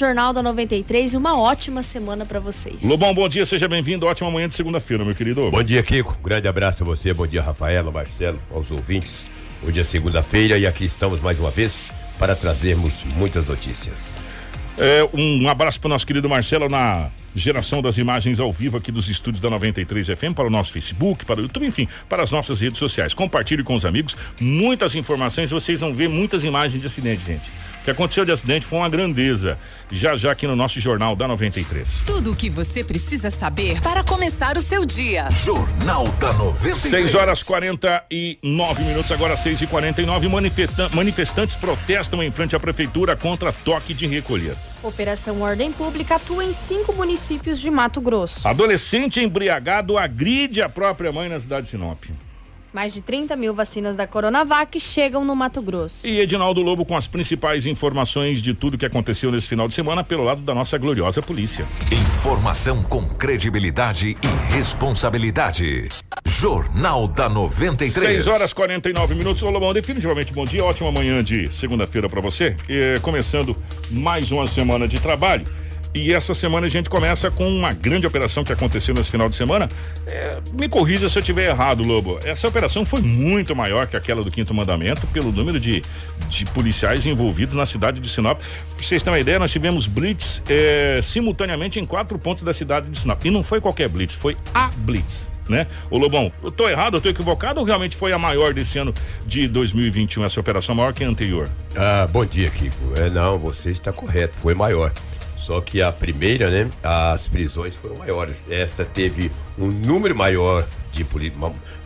Jornal da 93 e uma ótima semana para vocês. Lobão, bom dia, seja bem-vindo. Ótima manhã de segunda-feira, meu querido. Bom dia, Kiko. grande abraço a você. Bom dia, Rafaela, Marcelo, aos ouvintes. Hoje é segunda-feira e aqui estamos mais uma vez para trazermos muitas notícias. É, um abraço para o nosso querido Marcelo na geração das imagens ao vivo aqui dos estúdios da 93 FM para o nosso Facebook, para o YouTube, enfim, para as nossas redes sociais. Compartilhe com os amigos muitas informações, vocês vão ver muitas imagens de acidente, gente. O que aconteceu de acidente foi uma grandeza. Já já aqui no nosso Jornal da 93. Tudo o que você precisa saber para começar o seu dia. Jornal da 93. 6 horas 49 minutos, agora 6 e 49 Manifesta Manifestantes protestam em frente à prefeitura contra toque de recolher. Operação Ordem Pública atua em cinco municípios de Mato Grosso. Adolescente embriagado agride a própria mãe na cidade de Sinop. Mais de 30 mil vacinas da Coronavac chegam no Mato Grosso. E Edinaldo Lobo com as principais informações de tudo que aconteceu nesse final de semana pelo lado da nossa gloriosa polícia. Informação com credibilidade e responsabilidade. Jornal da 93. 6 horas 49 minutos. Ô Lobão, definitivamente bom dia, ótima manhã de segunda-feira para você. E, começando mais uma semana de trabalho. E essa semana a gente começa com uma grande operação que aconteceu nesse final de semana. É, me corrija se eu estiver errado, Lobo. Essa operação foi muito maior que aquela do Quinto Mandamento, pelo número de, de policiais envolvidos na cidade de Sinop. Pra vocês terem uma ideia, nós tivemos blitz é, simultaneamente em quatro pontos da cidade de Sinop. E não foi qualquer blitz, foi a blitz. Né? Ô Lobão, eu tô errado, eu tô equivocado ou realmente foi a maior desse ano de 2021, essa operação maior que a anterior? Ah, bom dia, Kiko. É, não, você está correto, foi maior. Só que a primeira, né? As prisões foram maiores. Essa teve um número maior de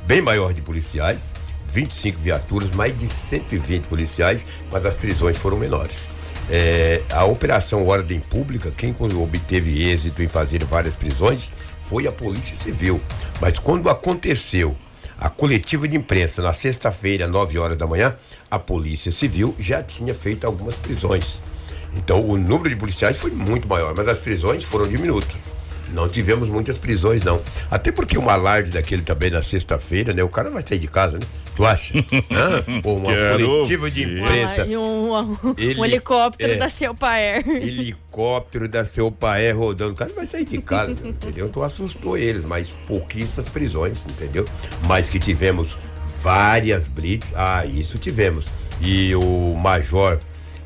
bem maior de policiais, 25 viaturas, mais de 120 policiais, mas as prisões foram menores. É, a operação Ordem Pública, quem obteve êxito em fazer várias prisões foi a Polícia Civil. Mas quando aconteceu a coletiva de imprensa na sexta-feira, 9 horas da manhã, a Polícia Civil já tinha feito algumas prisões. Então o número de policiais foi muito maior, mas as prisões foram diminutas. Não tivemos muitas prisões, não. Até porque um alarde daquele também na sexta-feira, né? O cara vai sair de casa, né? Tu acha? Ou uma coletiva de imprensa. Ah, e um, um, Ele, um helicóptero é, da Selpa Air. Helicóptero da Selpa Air rodando. O cara vai sair de casa, entendeu? Tu assustou eles, mas pouquíssimas prisões, entendeu? Mas que tivemos várias blitz. Ah, isso tivemos. E o major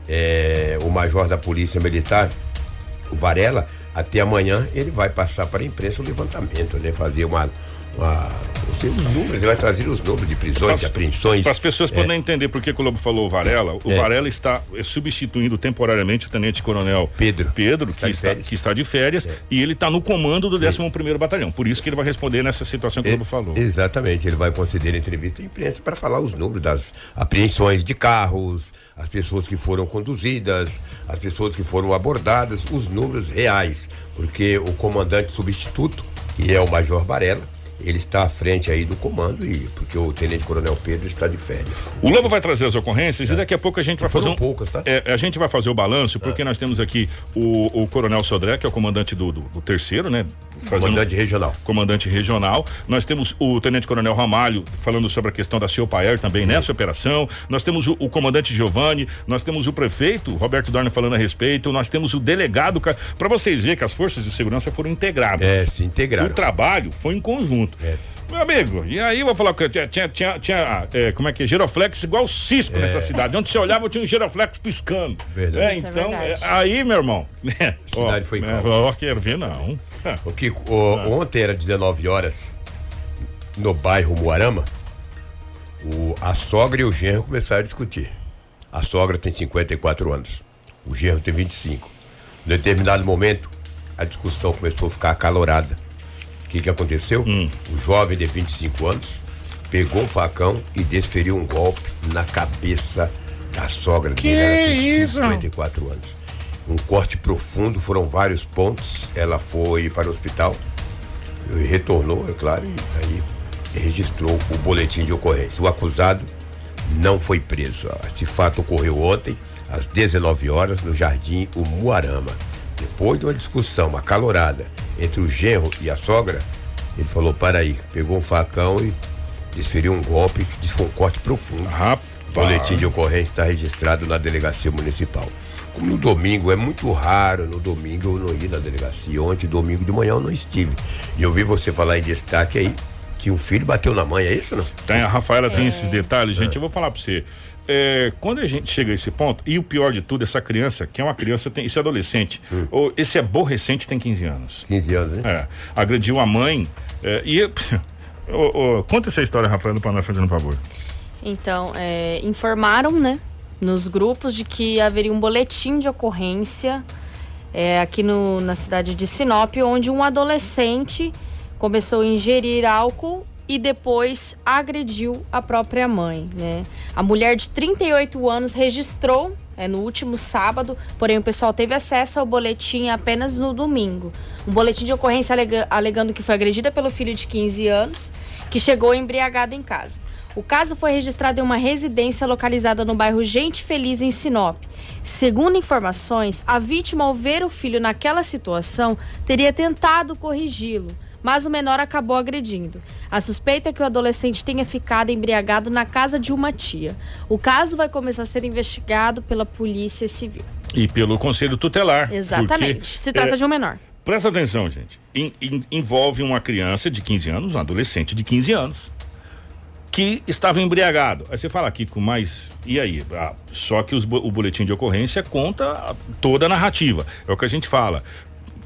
é, o major da Polícia Militar, o Varela, até amanhã ele vai passar para a imprensa o levantamento, né? Fazer uma, uma os números, ele vai trazer os números de prisões, de apreensões. Para as pessoas é. poderem entender por que o Lobo falou o Varela, o é. Varela está é, substituindo temporariamente o Tenente Coronel Pedro, Pedro está que, está, que está de férias, é. e ele está no comando do 11 primeiro Batalhão. Por isso que ele vai responder nessa situação que o Lobo falou. Exatamente, ele vai conceder entrevista à imprensa para falar os números das apreensões de carros, as pessoas que foram conduzidas, as pessoas que foram abordadas, os números reais, porque o comandante substituto, que é o Major Varela, ele está à frente aí do comando e porque o Tenente Coronel Pedro está de férias. O Lobo vai trazer as ocorrências é. e daqui a pouco a gente vai fazer um poucas, tá? É, a gente vai fazer o balanço porque é. nós temos aqui o, o Coronel Sodré que é o comandante do, do, do terceiro, né? Fazendo, comandante regional. Comandante regional. Nós temos o Tenente Coronel Ramalho falando sobre a questão da Ciopaer também Sim. nessa operação. Nós temos o, o, comandante Giovanni, nós temos o prefeito Roberto Dorna falando a respeito, nós temos o delegado para vocês verem que as forças de segurança foram integradas. É, se integraram. O trabalho foi em conjunto. É. Meu amigo, e aí eu vou falar que tinha, tinha, tinha, tinha é, como é que é? Giroflex igual o Cisco é. nessa cidade. Onde você olhava, tinha um giroflex piscando. Verdade. É, é então, é aí, meu irmão. A cidade ó, foi calma. Ó, quero ver, não. O que ontem era 19 horas no bairro Moarama. O, a sogra e o genro começaram a discutir. A sogra tem 54 anos, o genro tem 25. Em determinado momento, a discussão começou a ficar acalorada o que, que aconteceu? Hum. O jovem de 25 anos pegou um facão e desferiu um golpe na cabeça da sogra que dele. Ela tem isso? 54 anos. Um corte profundo, foram vários pontos. Ela foi para o hospital e retornou, é claro, e aí registrou o boletim de ocorrência. O acusado não foi preso. Esse fato ocorreu ontem, às 19 horas, no Jardim Umuarama. Depois de uma discussão acalorada entre o genro e a sogra, ele falou: para aí, pegou um facão e desferiu um golpe que foi um corte profundo. Rapaz. O boletim de ocorrência está registrado na delegacia municipal. No domingo, é muito raro no domingo eu não ir na delegacia. Ontem, domingo de manhã, eu não estive. E eu vi você falar em destaque aí que um filho bateu na mãe, é isso não? Tem, a Rafaela tem esses detalhes, gente. Eu vou falar pra você. É, quando a gente chega a esse ponto, e o pior de tudo, essa criança, que é uma criança, tem, esse adolescente, ou esse aborrecente tem 15 anos. 15 anos, né? É, agrediu a mãe. é, e. ô, ô, conta essa história, Rafaela, pra nós fazendo um favor. Então, é, informaram, né, nos grupos de que haveria um boletim de ocorrência é, aqui no, na cidade de Sinop, onde um adolescente começou a ingerir álcool e depois agrediu a própria mãe, né? A mulher de 38 anos registrou é, no último sábado, porém o pessoal teve acesso ao boletim apenas no domingo. Um boletim de ocorrência alega- alegando que foi agredida pelo filho de 15 anos, que chegou embriagado em casa. O caso foi registrado em uma residência localizada no bairro Gente Feliz, em Sinop. Segundo informações, a vítima, ao ver o filho naquela situação, teria tentado corrigi-lo, mas o menor acabou agredindo. A suspeita é que o adolescente tenha ficado embriagado na casa de uma tia. O caso vai começar a ser investigado pela Polícia Civil. E pelo Conselho Tutelar. Exatamente. porque, Se trata é, de um menor. Presta atenção, gente. En- en- envolve uma criança de 15 anos, um adolescente de 15 anos, que estava embriagado. Aí você fala, Kiko, mas e aí? Ah, só que os o boletim de ocorrência conta toda a narrativa. É o que a gente fala.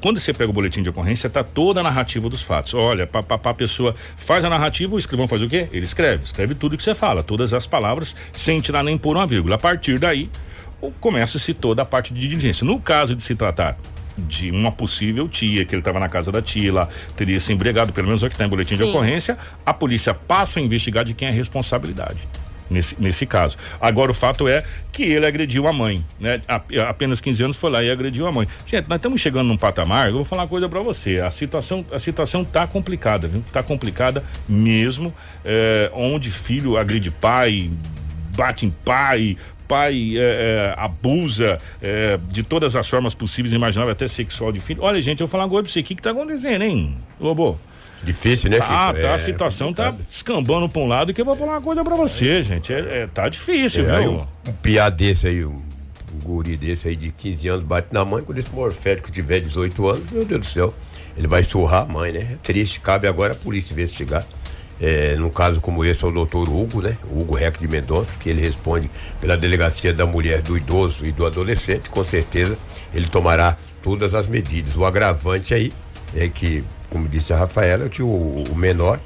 Quando você pega o boletim de ocorrência, tá toda a narrativa dos fatos. Olha, pá, pá, pá, a pessoa faz a narrativa, o escrivão faz o quê? Ele escreve, escreve tudo que você fala, todas as palavras, sem tirar nem por uma vírgula. A partir daí, começa-se toda a parte de diligência. No caso de se tratar de uma possível tia, que ele estava na casa da tia, lá teria se embriagado, pelo menos é o que está em boletim de Sim. ocorrência, a polícia passa a investigar de quem é a responsabilidade. Nesse, nesse caso. Agora o fato é que ele agrediu a mãe, né? Apenas 15 anos foi lá e agrediu a mãe. Gente, nós estamos chegando num patamar, eu vou falar uma coisa pra você. A situação, a situação tá complicada, viu? Tá complicada mesmo. é, onde filho agride pai, bate em pai, pai é, é, abusa é, de todas as formas possíveis imagináveis, até sexual de filho. Olha, gente, eu vou falar uma coisa pra você. O que, que tá acontecendo, hein, Lobo? Difícil, né, Tá, tá, É a situação tá complicado. descambando pra um lado que eu vou falar uma coisa pra você, gente. É, é, tá difícil, É, viu? um, um piá desse aí, um, um guri desse aí de 15 anos bate na mãe, quando esse morfético tiver 18 anos, meu Deus do céu, ele vai surrar a mãe, né? É triste, cabe agora a polícia investigar. É, num caso como esse é o doutor Hugo, né? Hugo Rex de Mendonça, que ele responde pela delegacia da mulher, do idoso e do adolescente, com certeza ele tomará todas as medidas. O agravante aí é que, como disse a Rafaela, que o, o menor,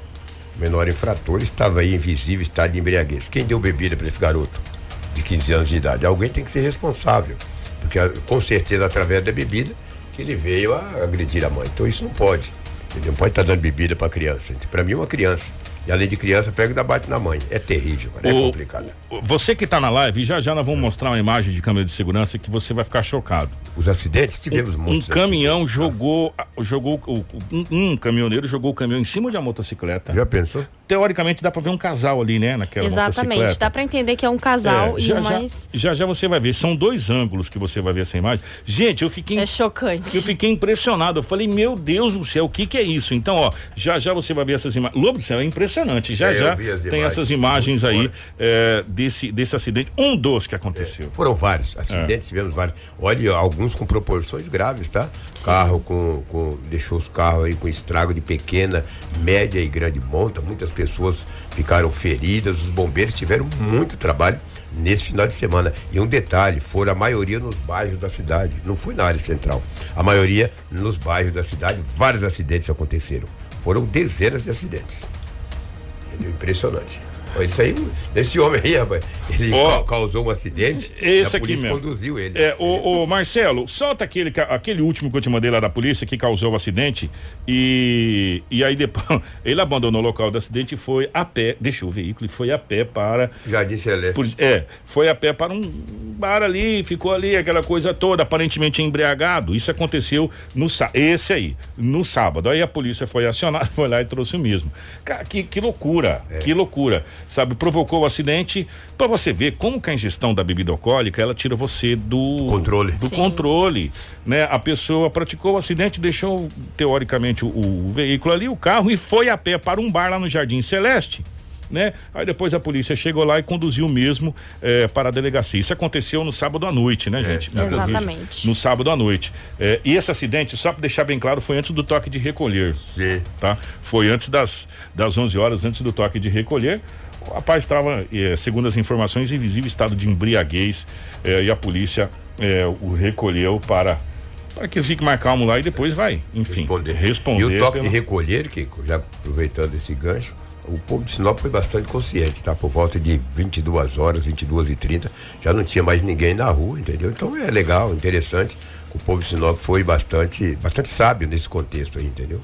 menor infrator estava aí invisível, estado de embriaguez. Quem deu bebida para esse garoto de 15 anos de idade? Alguém tem que ser responsável, porque com certeza através da bebida que ele veio a agredir a mãe. Então isso não pode. Ele não pode estar dando bebida para criança. Para mim uma criança. E além de criança, pega e dá bate na mãe. É terrível. É O- complicado. o- Você que tá na live, já já nós vamos mostrar uma imagem de câmera de segurança que você vai ficar chocado. Os acidentes tivemos Um muitos. caminhão acidentes. jogou, jogou um, um caminhoneiro jogou o caminhão em cima de uma motocicleta. Já pensou? Teoricamente dá pra ver um casal ali, né, naquela Exatamente. motocicleta. Dá pra entender que é um casal É, e já, mais. já, já já você vai ver, são dois ângulos que você vai ver essa imagem. Gente, eu fiquei É chocante. eu fiquei impressionado. Eu falei, meu Deus do céu, o que que é isso? Então, ó, já já você vai ver essas imagens. Lobo do céu, é impressionante. Já É, já tem imagens, essas imagens muito aí é, desse, desse acidente. Um dos que aconteceu. Foram vários acidentes, tivemos vários. Olha, alguns com proporções graves, tá? Carro com, com. Deixou os carros aí com estrago de pequena, média e grande monta. Muitas pessoas ficaram feridas. Os bombeiros tiveram muito trabalho nesse final de semana. E um detalhe: foram a maioria nos bairros da cidade, não foi na área central. A maioria nos bairros da cidade, vários acidentes aconteceram. Foram dezenas de acidentes. Entendeu? Impressionante. Isso aí, esse homem aí, rapaz, ele ca- causou um acidente. Esse a aqui mesmo. conduziu ele. É, ô, ô, Marcelo, solta aquele, aquele último que eu te mandei lá da polícia que causou o acidente e, e aí depois ele abandonou o local do acidente e foi a pé, deixou o veículo e foi a pé para Jardim Celeste. por- é, foi a pé para um bar ali, ficou ali, aquela coisa toda, aparentemente embriagado. Isso aconteceu no esse aí, no sábado. Aí a polícia foi acionada, foi lá e trouxe o mesmo. Cara, que, que loucura, É. que loucura. Sabe, provocou o acidente para você ver como que a ingestão da bebida alcoólica, ela tira você do Controle. do Sim. controle, né? A pessoa praticou o acidente, deixou teoricamente o, o veículo ali, o carro e foi a pé para um bar lá no Jardim Celeste né? Aí depois a polícia chegou lá e conduziu mesmo eh, para a delegacia. Isso aconteceu no sábado à noite, né, gente? É, exatamente. No sábado à noite. Eh, e esse acidente, só para deixar bem claro, foi antes do toque de recolher. Sim. Tá? Foi antes das, das 11 horas, antes do toque de recolher. O rapaz estava, eh, segundo as informações, em visível estado de embriaguez eh, e a polícia eh, o recolheu para para que fique mais calmo lá e depois vai, enfim, responder. responder e o toque de recolher, Kiko, já aproveitando esse gancho, o povo de Sinop foi bastante consciente, tá? Por volta de 22 horas, 22 e 30 já não tinha mais ninguém na rua, entendeu? Então é legal, interessante. O povo de Sinop foi bastante, bastante sábio nesse contexto aí, entendeu?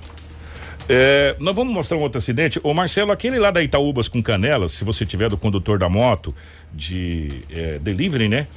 É, nós vamos mostrar um outro acidente. Ô Marcelo, aquele lá da Itaúbas com canelas, se você tiver do condutor da moto de é, delivery, né?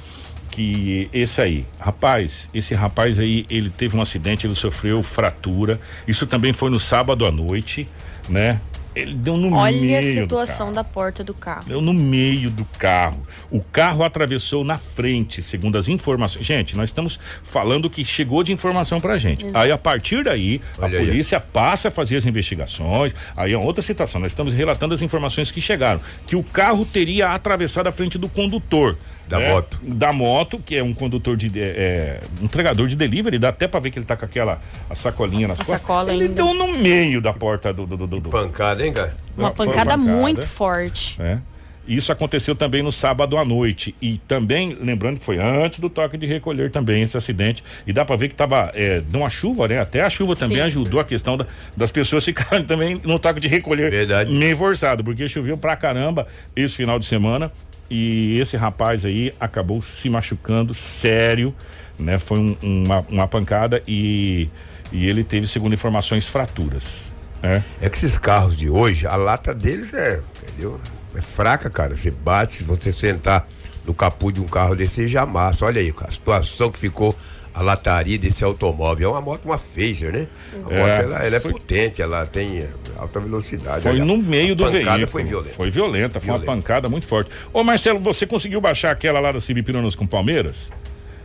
Que esse aí, rapaz, esse rapaz aí, ele teve um acidente, ele sofreu fratura. Isso também foi no sábado à noite, né? Ele deu no Olha meio a do situação da porta do carro. Deu no meio do carro. O carro atravessou na frente, segundo as informações. Gente, nós estamos falando que chegou de informação pra gente. Exato. Aí, a partir daí, Olha a aí. polícia passa a fazer as investigações. Aí é outra situação. Nós estamos relatando as informações que chegaram. Que o carro teria atravessado a frente do condutor. Da né? moto. Da moto, que é um condutor de. É, é, um entregador de delivery. Dá até pra ver que ele tá com aquela a sacolinha nas A costas. sacola ele ainda. deu no meio da porta do. do, do, do- do- Pancada, hein, cara? Uma Foi pancada, pancada. muito forte. né? Isso aconteceu também no sábado à noite e também, lembrando que foi antes do toque de recolher também esse acidente e dá pra ver que tava, é, de uma chuva, né? Até a chuva também Sim. ajudou a questão da- das pessoas ficarem também no toque de recolher Verdade. meio forçado, porque choveu pra caramba esse final de semana e esse rapaz aí acabou se machucando sério, né? Foi um- uma, uma pancada e, e ele teve, segundo informações, fraturas, né? É que esses carros de hoje, a lata deles é, entendeu? É fraca, cara. Você bate, se você sentar no capô de um carro desse, já amassa. Olha aí, a situação que ficou a lataria desse automóvel. É uma moto, uma Phaser, né? A moto, É, ela, ela é foi- potente, ela tem é, alta velocidade. Foi no meio a do pancada veículo. foi violenta. Foi violenta, foi uma Violenta. pancada muito forte. Ô Marcelo, você conseguiu baixar aquela lá da Cibipirunas com Palmeiras?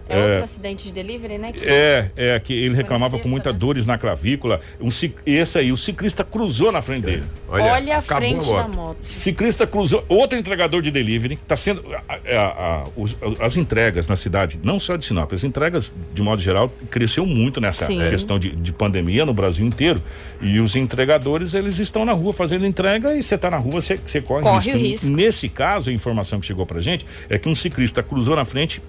É, outro acidente de delivery, né? que- É, é que ele reclamava com muitas né? dores na clavícula. Um, esse aí, o ciclista cruzou na frente dele. Olha, a acabou frente moto. da moto. Ciclista cruzou, outro entregador de delivery, está sendo a- a- a- os- as entregas na cidade, não só de Sinop, as entregas de modo geral cresceu muito nessa Sim. questão de, de pandemia no Brasil inteiro e os entregadores eles estão na rua fazendo entrega e você está na rua você você corre, Corre o E risco. Nesse caso a informação que chegou pra gente é que um ciclista cruzou na frente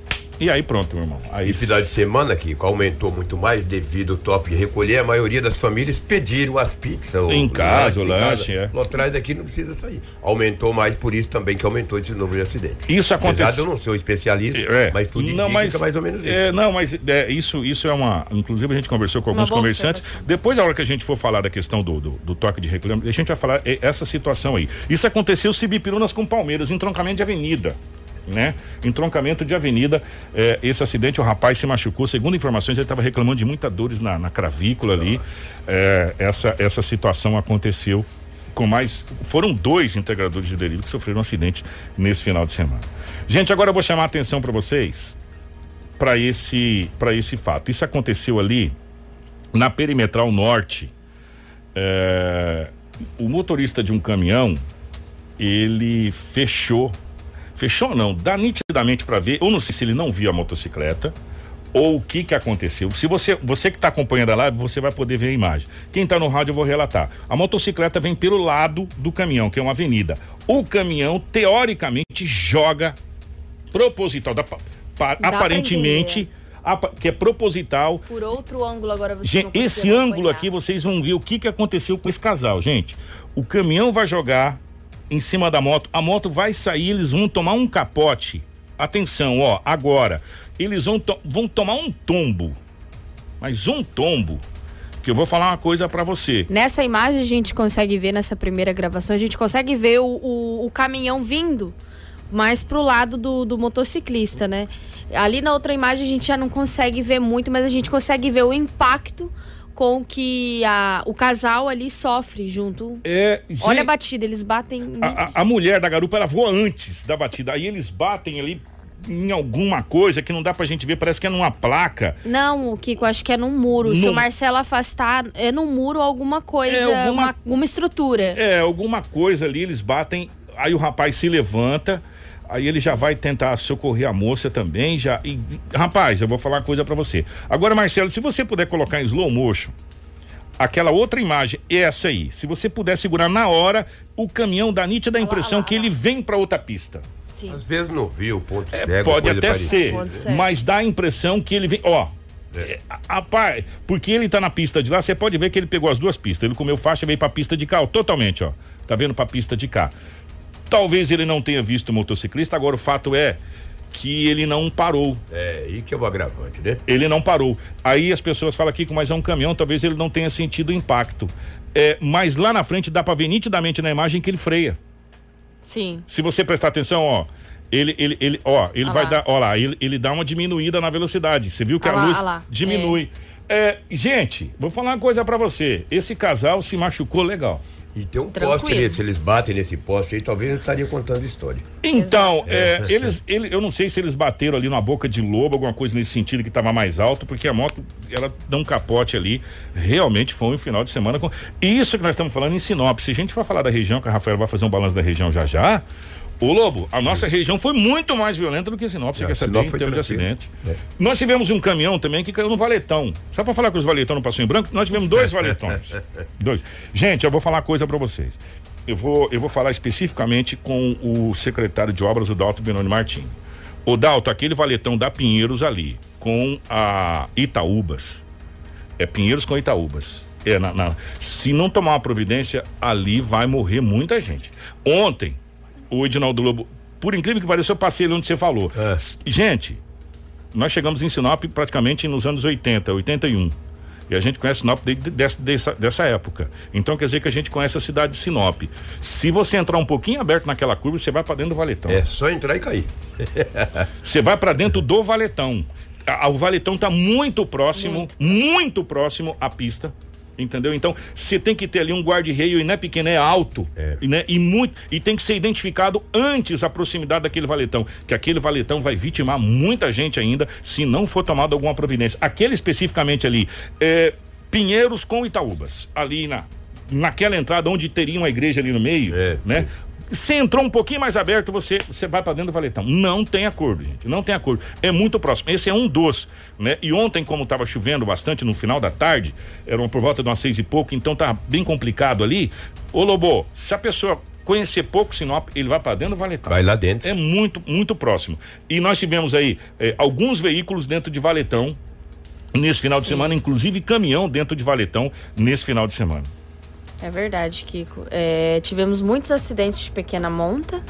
e aí pronto meu irmão. Aí E final de semana que aumentou muito mais devido ao toque de recolher, a maioria das famílias pediram as pizzas. Em casa, o em lanche, é. Lá atrás aqui não precisa sair. Aumentou mais, por isso também que aumentou esse número de acidentes. Isso Apesar acontece- de eu não ser um especialista, É. mas tudo indica não, mas, que é mais ou menos isso. É, não, mas é, isso, isso é uma. Inclusive, a gente conversou com alguns observação. Depois, a hora que a gente for falar da questão do, do, do toque de recolher, a gente vai falar é, essa situação aí. Isso aconteceu Cibipirunas com Palmeiras, em troncamento de avenida. Né? Em troncamento de avenida, é, esse acidente, o rapaz se machucou. Segundo informações, ele estava reclamando de muitas dores na, na cravícula ali. É, essa, essa situação aconteceu com mais. Foram dois integradores de delivery que sofreram um acidente nesse final de semana. Gente, agora eu vou chamar a atenção para vocês para esse esse fato. Isso aconteceu ali na perimetral norte. É, o motorista de um caminhão ele fechou, fechou não, dá nitidamente para ver. Eu não sei se ele não viu a motocicleta ou o que que aconteceu. Se você você que está acompanhando a live, você vai poder ver a imagem. Quem está no rádio eu vou relatar. A motocicleta vem pelo lado do caminhão, que é uma avenida. O caminhão teoricamente joga proposital, dá, pa- aparentemente apa- que é proposital. Por outro ângulo agora você Gente, esse ângulo acompanhar. aqui vocês vão ver o que que aconteceu com esse casal, gente. O caminhão vai jogar em cima da moto, a moto vai sair, eles vão tomar um capote. Atenção, ó, agora eles vão, to- vão tomar um tombo. Mas um tombo. Que eu vou falar uma coisa pra você. Nessa imagem a gente consegue ver, nessa primeira gravação, a gente consegue ver o, o, o caminhão vindo mais pro lado do, do motociclista, né? Ali na outra imagem a gente já não consegue ver muito, mas a gente consegue ver o impacto com que a, o casal ali sofre junto. É, Olha a gente, batida, eles batem. a, a- a mulher da garupa, ela voa antes da batida. Aí eles batem ali em alguma coisa que não dá pra gente ver, parece que é numa placa. Não, Kiko, acho que é num muro. Se Num- o Marcelo afastar, é num muro alguma coisa, É, alguma- uma, uma estrutura. É, alguma coisa ali, eles batem. aí o rapaz se levanta, aí ele já vai tentar socorrer a moça também, já. E, rapaz, eu vou falar uma coisa para você. Agora, Marcelo, se você puder colocar em slow motion aquela outra imagem, essa aí, se você puder segurar na hora, o caminhão dá nítida impressão que ele vem para outra pista. Sim. Às vezes não viu o ponto É, cego. pode até parecida. ser, Pode ser. mas dá a impressão que ele vem, ó. é, Rapaz, porque ele tá na pista de lá, você pode ver que ele pegou as duas pistas. Ele comeu faixa e veio pra pista de cá, ó, totalmente, ó. Tá vendo pra pista de cá. Talvez ele não tenha visto o motociclista, agora o fato é que ele não parou. É, aí que é o agravante, né? Ele não parou. Aí as pessoas falam aqui que mas é um caminhão, talvez ele não tenha sentido o impacto. É, mas lá na frente dá pra ver nitidamente na imagem que ele freia. Sim. Se você prestar atenção, ó, ele, ele, ele, ó, ele Ah vai lá. dar, ó lá, ele, ele dá uma diminuída na velocidade. Você viu que Ah a lá, luz ah diminui. É, gente, vou falar uma coisa pra você. Esse casal se machucou legal. E tem um Tranquilo. poste nesse, eles batem nesse poste aí, talvez eu estaria contando história. Então, é, eles, ele, eu não sei se eles bateram ali na boca de lobo, alguma coisa nesse sentido que estava mais alto, porque a moto, ela dá um capote ali. Realmente foi um final de semana com. Isso que nós estamos falando em Sinop. Se a gente for falar da região, que a Rafael vai fazer um balanço da região já já. Ô Lobo, a nossa região foi muito mais violenta do que Sinop, você Ah, quer saber, Sinop em termos de acidente. Nós tivemos um caminhão também que caiu no valetão. Só para falar que os valetão não passou em branco, nós tivemos dois valetões. dois. Gente, eu vou falar uma coisa para vocês. Eu vou, eu vou falar especificamente com o secretário de obras, o Dalto Benoni Martins. O Dalto, aquele valetão da Pinheiros ali, com a Itaúbas. É Pinheiros com Itaúbas. É, na, na- se não tomar uma providência, ali vai morrer muita gente. Ontem, o Edinaldo Lobo, por incrível que pareça, eu passei ali onde você falou. É. Gente, nós chegamos em Sinop praticamente nos anos 80, 81. E a gente conhece Sinop desde dessa, dessa, dessa época. Então quer dizer que a gente conhece a cidade de Sinop. Se você entrar um pouquinho aberto naquela curva, você vai para dentro do valetão. É só entrar e cair. Você vai para dentro do valetão. A- o valetão tá muito próximo, muito. próximo à pista. Entendeu? Então, você tem que ter ali um guarda-reio e não é pequeno, é alto. É. E, né? e muito e tem que ser identificado antes a proximidade daquele valetão, que aquele valetão vai vitimar muita gente ainda se não for tomada alguma providência. Aquele especificamente ali, é, Pinheiros com Itaúbas, ali na naquela entrada onde teria uma igreja ali no meio, É, né? Se entrou um pouquinho mais aberto, você você vai para dentro do valetão. Não tem acordo, gente. Não tem acordo. É muito próximo. Esse é um dos, né? E ontem, como estava chovendo bastante no final da tarde, eram por volta de umas seis e pouco, então tá bem complicado ali. Ô Lobo, se a pessoa conhecer pouco Sinop, ele vai para dentro do valetão. Vai lá dentro. É muito, muito próximo. E nós tivemos aí eh, alguns veículos dentro de valetão nesse final de semana, inclusive caminhão dentro de valetão nesse final de semana. É verdade, Kiko. É, tivemos muitos acidentes de pequena monta.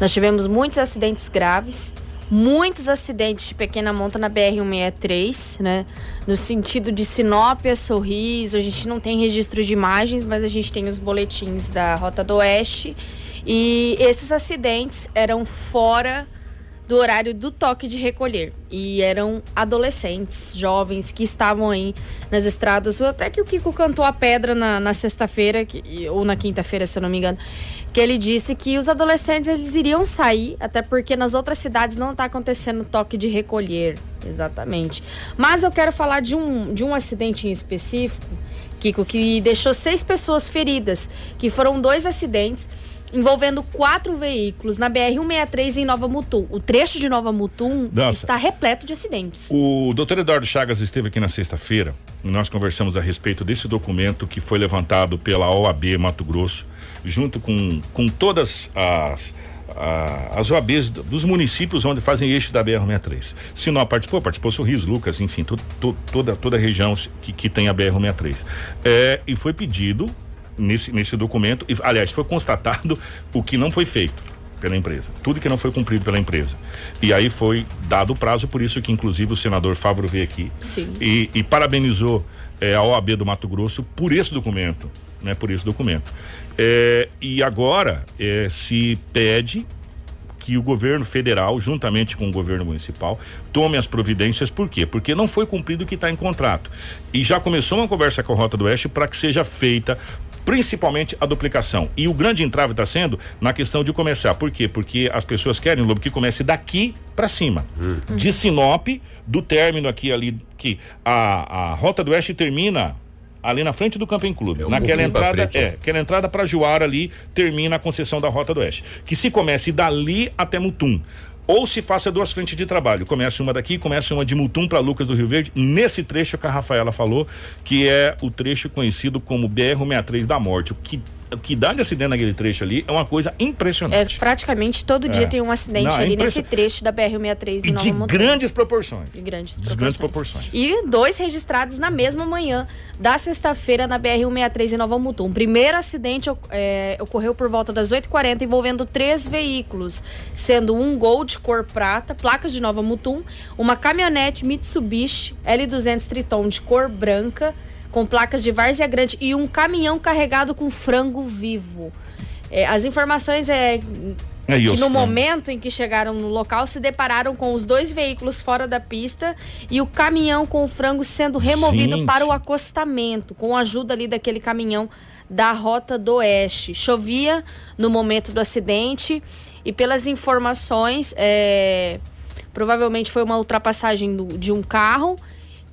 Nós tivemos muitos acidentes graves. Muitos acidentes de pequena monta na BR-163, né? No sentido de Sinop a Sorriso. A gente não tem registro de imagens, mas a gente tem os boletins da Rota do Oeste. E esses acidentes eram fora do horário do toque de recolher. E eram adolescentes, jovens que estavam aí nas estradas. Até que o Kiko cantou a pedra na, na sexta-feira, ou na quinta-feira, se eu não me engano, que ele disse que os adolescentes eles iriam sair, até porque nas outras cidades não está acontecendo toque de recolher. Exatamente. Mas eu quero falar de um, de um acidente em específico, Kiko, que deixou seis pessoas feridas, que foram dois acidentes envolvendo quatro veículos na BR-163 em Nova Mutum. O trecho de Nova Mutum Nossa. está repleto de acidentes. O doutor Eduardo Chagas esteve aqui na sexta-feira e nós conversamos a respeito desse documento que foi levantado pela OAB Mato Grosso, junto com, com todas as. as OABs dos municípios onde fazem eixo da BR-63. Sinop participou, participou Sorriso, Lucas, enfim, to- to- toda, toda a região que, que tem a BR-63. É, e foi pedido nesse, nesse documento, e, aliás, foi constatado o que não foi feito pela empresa. Tudo que não foi cumprido pela empresa. E aí foi dado o prazo, por isso que inclusive o senador Fábio veio aqui e, e parabenizou eh, a OAB do Mato Grosso por esse documento, né? Por esse documento. Eh, e agora eh, se pede que o governo federal, juntamente com o governo municipal, tome as providências. Por quê? Porque não foi cumprido o que está em contrato. E já começou uma conversa com a Rota do Oeste para que seja feita principalmente a duplicação. E o grande entrave está sendo na questão de começar. Por quê? Porque as pessoas querem, Lobo, que comece daqui para cima. De Sinop, do término aqui ali, que a, a Rota do Oeste termina ali na frente do Camping Clube. É um Naquela entrada, frente, é, né? aquela entrada para Juara ali termina a concessão da Rota do Oeste. Que se comece dali até Mutum. Ou se faça duas frentes de trabalho. Comece uma daqui, comece uma de Mutum para Lucas do Rio Verde. Nesse trecho que a Rafaela falou, que é o trecho conhecido como BR-63 da Morte. O que, o que dá de acidente naquele trecho ali é uma coisa É, impressionante. praticamente todo dia É. tem um acidente Não, é ali impression- nesse trecho da BR-163 e em Nova de Mutum. grandes proporções. De grandes De proporções. grandes proporções. E dois registrados na mesma manhã da sexta-feira na BR-163 em Nova Mutum. O primeiro acidente é, ocorreu por volta das 8h40 envolvendo três veículos, sendo um Gol de cor prata, placas de Nova Mutum, uma caminhonete Mitsubishi L200 Triton de cor branca, com placas de Várzea Grande e um caminhão carregado com frango vivo. É, as informações é Aí, que no frangos. momento em que chegaram no local se depararam com os dois veículos fora da pista e o caminhão com o frango sendo removido Gente. para o acostamento, com a ajuda ali daquele caminhão da Rota do Oeste. Chovia no momento do acidente e pelas informações, é, provavelmente foi uma ultrapassagem do- de um carro.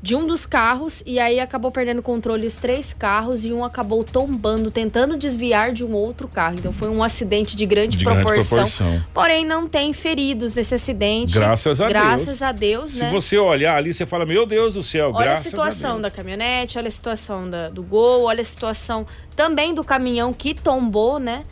De um dos carros, e aí acabou perdendo o controle os três carros e um acabou tombando, tentando desviar de um outro carro. Então foi um acidente de grande, De grande proporção, proporção. Porém, não tem feridos nesse acidente. Graças a Deus. Graças a Deus, Se né? você olhar ali, você fala, meu Deus do céu, Olha a graças situação Deus. da caminhonete, olha a situação da- do gol, olha a situação também do caminhão que tombou, né?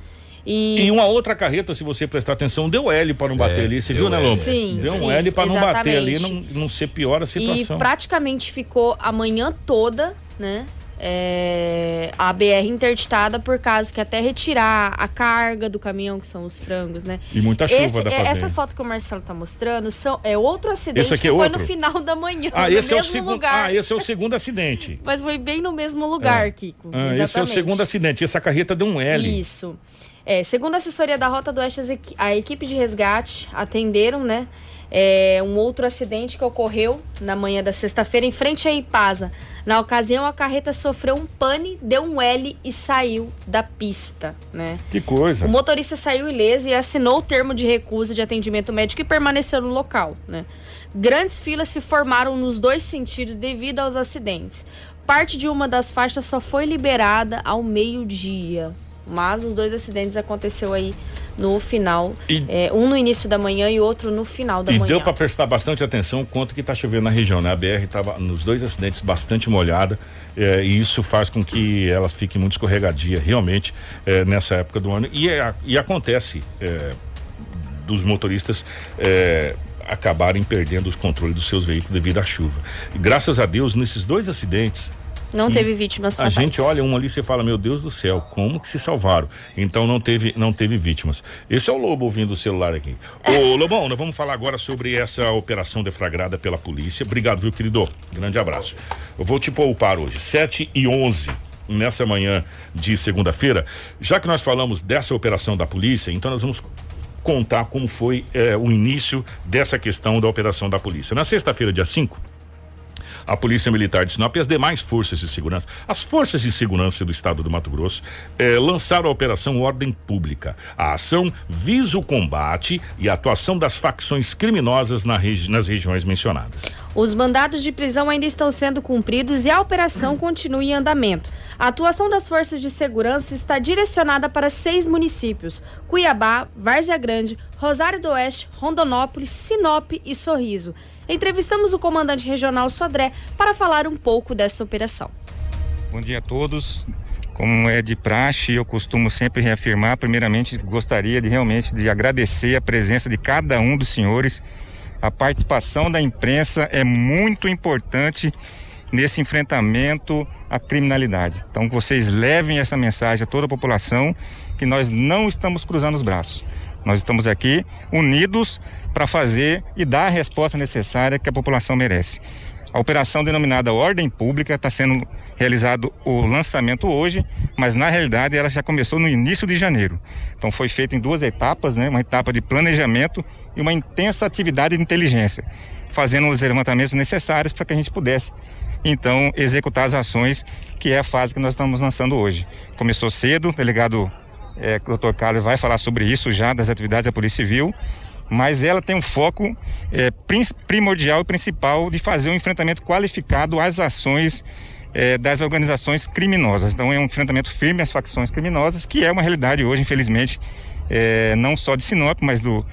E, E uma outra carreta, se você prestar atenção, deu L para não bater É, ali. Você viu, né, L. Lombo? Sim, Deu um sim, L para não bater ali, não, não ser pior a e situação. praticamente ficou a manhã toda, né? é, a BR interditada por causa que até retirar a carga do caminhão, que são os frangos, né? E muita chuva Esse- pra é-. Essa foto que o Marcelo tá mostrando são, é outro acidente aqui que é foi outro? no final da manhã, Ah, no esse é o mesmo segundo. lugar. Ah, esse é o segundo acidente. Mas foi bem no mesmo lugar, Kiko. Ah, esse é o segundo acidente. Essa carreta deu um L. Isso. É, segundo a assessoria da Rota do Oeste, a equipe de resgate atenderam, né? é, um outro acidente que ocorreu na manhã da sexta-feira em frente à Ipasa. Na ocasião, a carreta sofreu um pane, deu um L e saiu da pista, né? Que coisa. O motorista saiu ileso e assinou o termo de recusa de atendimento médico e permaneceu no local, né? Grandes filas se formaram nos dois sentidos devido aos acidentes. Parte de uma das faixas só foi liberada ao meio-dia, mas os dois acidentes aconteceu aí no final, E- é, um no início da manhã e outro no final da E manhã. deu para prestar bastante atenção quanto que tá chovendo na região, né? A BR estava nos dois acidentes bastante molhada eh, e isso faz com que ela fique muito escorregadia realmente eh, nessa época do ano e, é- e acontece eh, dos motoristas eh, acabarem perdendo os controles dos seus veículos devido à chuva. E graças a Deus nesses dois acidentes Não e teve vítimas A fatais. gente olha um ali e fala, meu Deus do céu, como que se salvaram? Então não teve, não teve vítimas. Esse é o Lobo ouvindo o celular aqui. Ô, Lobão, nós vamos falar agora sobre essa operação deflagrada pela polícia. Obrigado, viu, querido? Grande abraço. Eu vou te poupar hoje, 7 e 11 nessa manhã de segunda-feira. Já que nós falamos dessa operação da polícia, então nós vamos contar como foi eh, o início dessa questão da operação da polícia. Na sexta-feira, dia 5, a Polícia Militar de Sinop e as demais forças de segurança, as forças de segurança do estado do Mato Grosso, eh, lançaram a Operação Ordem Pública. A ação visa o combate e a atuação das facções criminosas na regi- nas regiões mencionadas. Os mandados de prisão ainda estão sendo cumpridos e a operação continua em andamento. A atuação das forças de segurança está direcionada para seis municípios: Cuiabá, Várzea Grande, Rosário do Oeste, Rondonópolis, Sinop e Sorriso. Entrevistamos o comandante regional Sodré para falar um pouco dessa operação. Bom dia a todos. Como é de praxe, eu costumo sempre reafirmar, primeiramente gostaria de realmente de agradecer a presença de cada um dos senhores. A participação da imprensa é muito importante nesse enfrentamento à criminalidade. Então vocês levem essa mensagem a toda a população que nós não estamos cruzando os braços. Nós estamos aqui unidos para fazer e dar a resposta necessária que a população merece. A operação denominada Ordem Pública está sendo realizado o lançamento hoje, mas na realidade ela já começou no início de janeiro. Então foi feito em duas etapas, né? Uma etapa de planejamento e uma intensa atividade de inteligência, fazendo os levantamentos necessários para que a gente pudesse então executar as ações que é a fase que nós estamos lançando hoje. Começou cedo, o delegado é. Carlos vai falar sobre isso já das atividades da Polícia Civil, mas ela tem um foco é, primordial e principal de fazer um enfrentamento qualificado às ações é, das organizações criminosas. Então é um enfrentamento firme às facções criminosas, que é uma realidade hoje, infelizmente, é, não só de Sinop, mas do,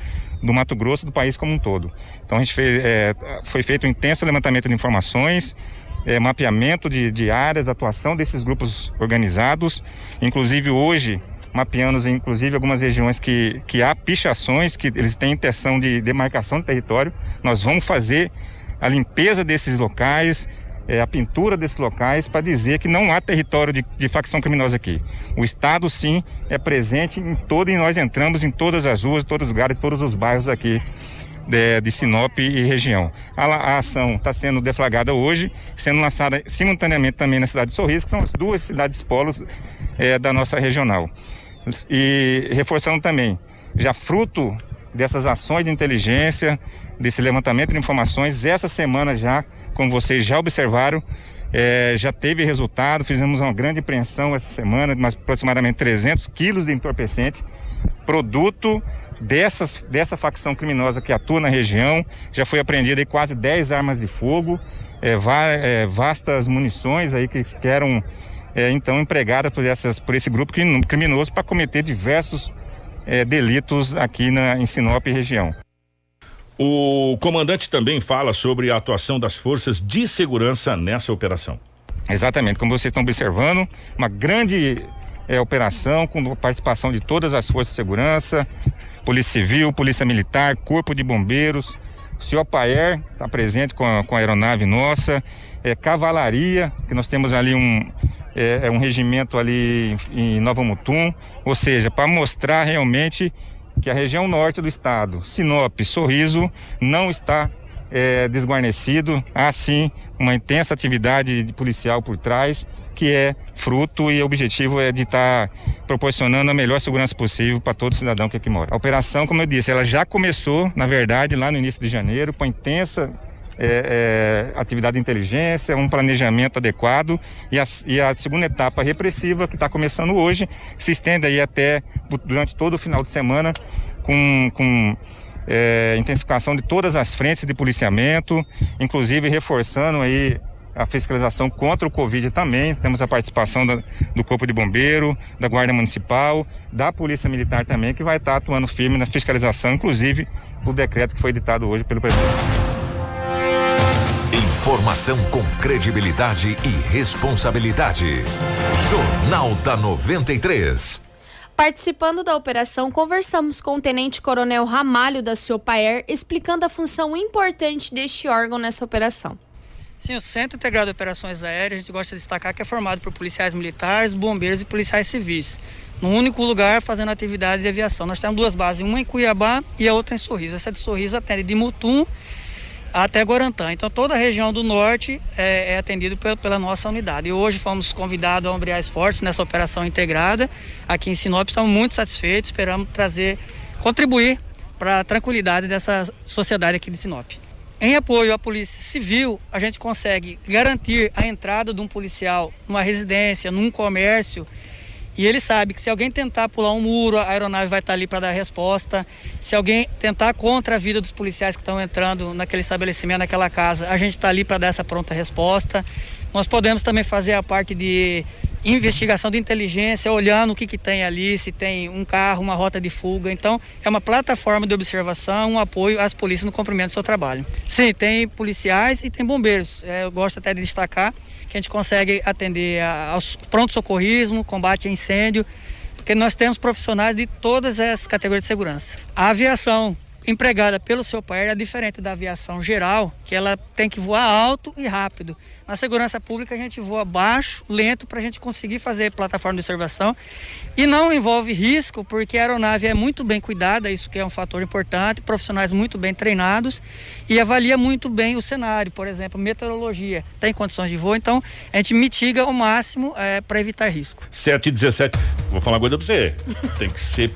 do Mato Grosso, do país como um todo. Então a gente fez, é, foi feito um intenso levantamento de informações, é, mapeamento de, de áreas atuação desses grupos organizados, inclusive hoje mapeando inclusive algumas regiões que, que há pichações, que eles têm intenção de demarcação de território. Nós vamos fazer a limpeza desses locais, é, a pintura desses locais para dizer que não há território de, de, facção criminosa aqui. O Estado, sim, é presente em todo e nós entramos em todas as ruas, todos os lugares, todos os bairros aqui de, de Sinop e região. A, a ação está sendo deflagrada hoje, sendo lançada simultaneamente também na cidade de Sorriso, que são as duas cidades polos é, da nossa regional. E reforçando também, já fruto dessas ações de inteligência, desse levantamento de informações, essa semana já como vocês já observaram, é, já teve resultado. Fizemos uma grande apreensão essa semana, de aproximadamente 300 quilos de entorpecente, produto dessas, dessa facção criminosa que atua na região. Já foi apreendida quase 10 armas de fogo, é, va, é, vastas munições aí que, que eram é, então empregadas por, essas, por esse grupo criminoso para cometer diversos é, delitos aqui na, em Sinop região. O comandante também fala sobre a atuação das forças de segurança nessa operação. Exatamente, como vocês estão observando, uma grande é, operação com a participação de todas as forças de segurança, Polícia Civil, Polícia Militar, Corpo de Bombeiros, o senhor Paer está presente com a, com a, aeronave nossa, é, Cavalaria, que nós temos ali um, é, é um regimento ali em, em Nova Mutum, ou seja, para mostrar realmente que a região norte do estado, Sinop, Sorriso, não está é, desguarnecido. Há sim uma intensa atividade policial por trás, que é fruto e objetivo é de estar tá proporcionando a melhor segurança possível para todo cidadão que aqui mora. A operação, como eu disse, ela já começou, na verdade, lá no início de janeiro, com intensa é, é, atividade de inteligência, um planejamento adequado e a, e a segunda etapa repressiva que está começando hoje se estende aí até durante todo o final de semana com, com é, intensificação de todas as frentes de policiamento, inclusive reforçando aí a fiscalização contra o Covid também. Temos a participação da, do Corpo de Bombeiro, da Guarda Municipal, da Polícia Militar também, que vai estar atuando firme na fiscalização, inclusive do decreto que foi editado hoje pelo presidente. Informação com credibilidade e responsabilidade. Jornal da 93. Participando da operação, conversamos com o Tenente Coronel Ramalho da Ciopaer, explicando a função importante deste órgão nessa operação. Sim, o Centro Integrado de Operações Aéreas, a gente gosta de destacar que é formado por policiais militares, bombeiros e policiais civis. No único lugar fazendo atividade de aviação. Nós temos duas bases, uma em Cuiabá e a outra em Sorriso. Essa de Sorriso atende de Mutum até Guarantã. Então toda a região do norte é, é atendida pela, nossa unidade. E hoje fomos convidados a ampliar esforços nessa operação integrada aqui em Sinop. Estamos muito satisfeitos, esperamos trazer, contribuir para a tranquilidade dessa sociedade aqui de Sinop. Em apoio à Polícia Civil, a gente consegue garantir a entrada de um policial numa residência, num comércio e ele sabe que se alguém tentar pular um muro, a aeronave vai estar ali para dar resposta. Se alguém tentar contra a vida dos policiais que estão entrando naquele estabelecimento, naquela casa, a gente está ali para dar essa pronta resposta. Nós podemos também fazer a parte de investigação de inteligência, olhando o que, que tem ali, se tem um carro, uma rota de fuga. Então, é uma plataforma de observação, um apoio às polícias no cumprimento do seu trabalho. Sim, tem policiais e tem bombeiros. É, eu gosto até de destacar que a gente consegue atender aos pronto-socorrismo, combate a incêndio, porque nós temos profissionais de todas as categorias de segurança. A aviação empregada pelo seu pai é diferente da aviação geral, que ela tem que voar alto e rápido. Na segurança pública a gente voa baixo, lento, para a gente conseguir fazer plataforma de observação. E não envolve risco, porque a aeronave é muito bem cuidada, isso que é um fator importante, profissionais muito bem treinados e avalia muito bem o cenário, por exemplo, meteorologia, tem condições de voo, então a gente mitiga ao máximo é, para evitar risco. 7 e 17, vou falar uma coisa para você, tem que ser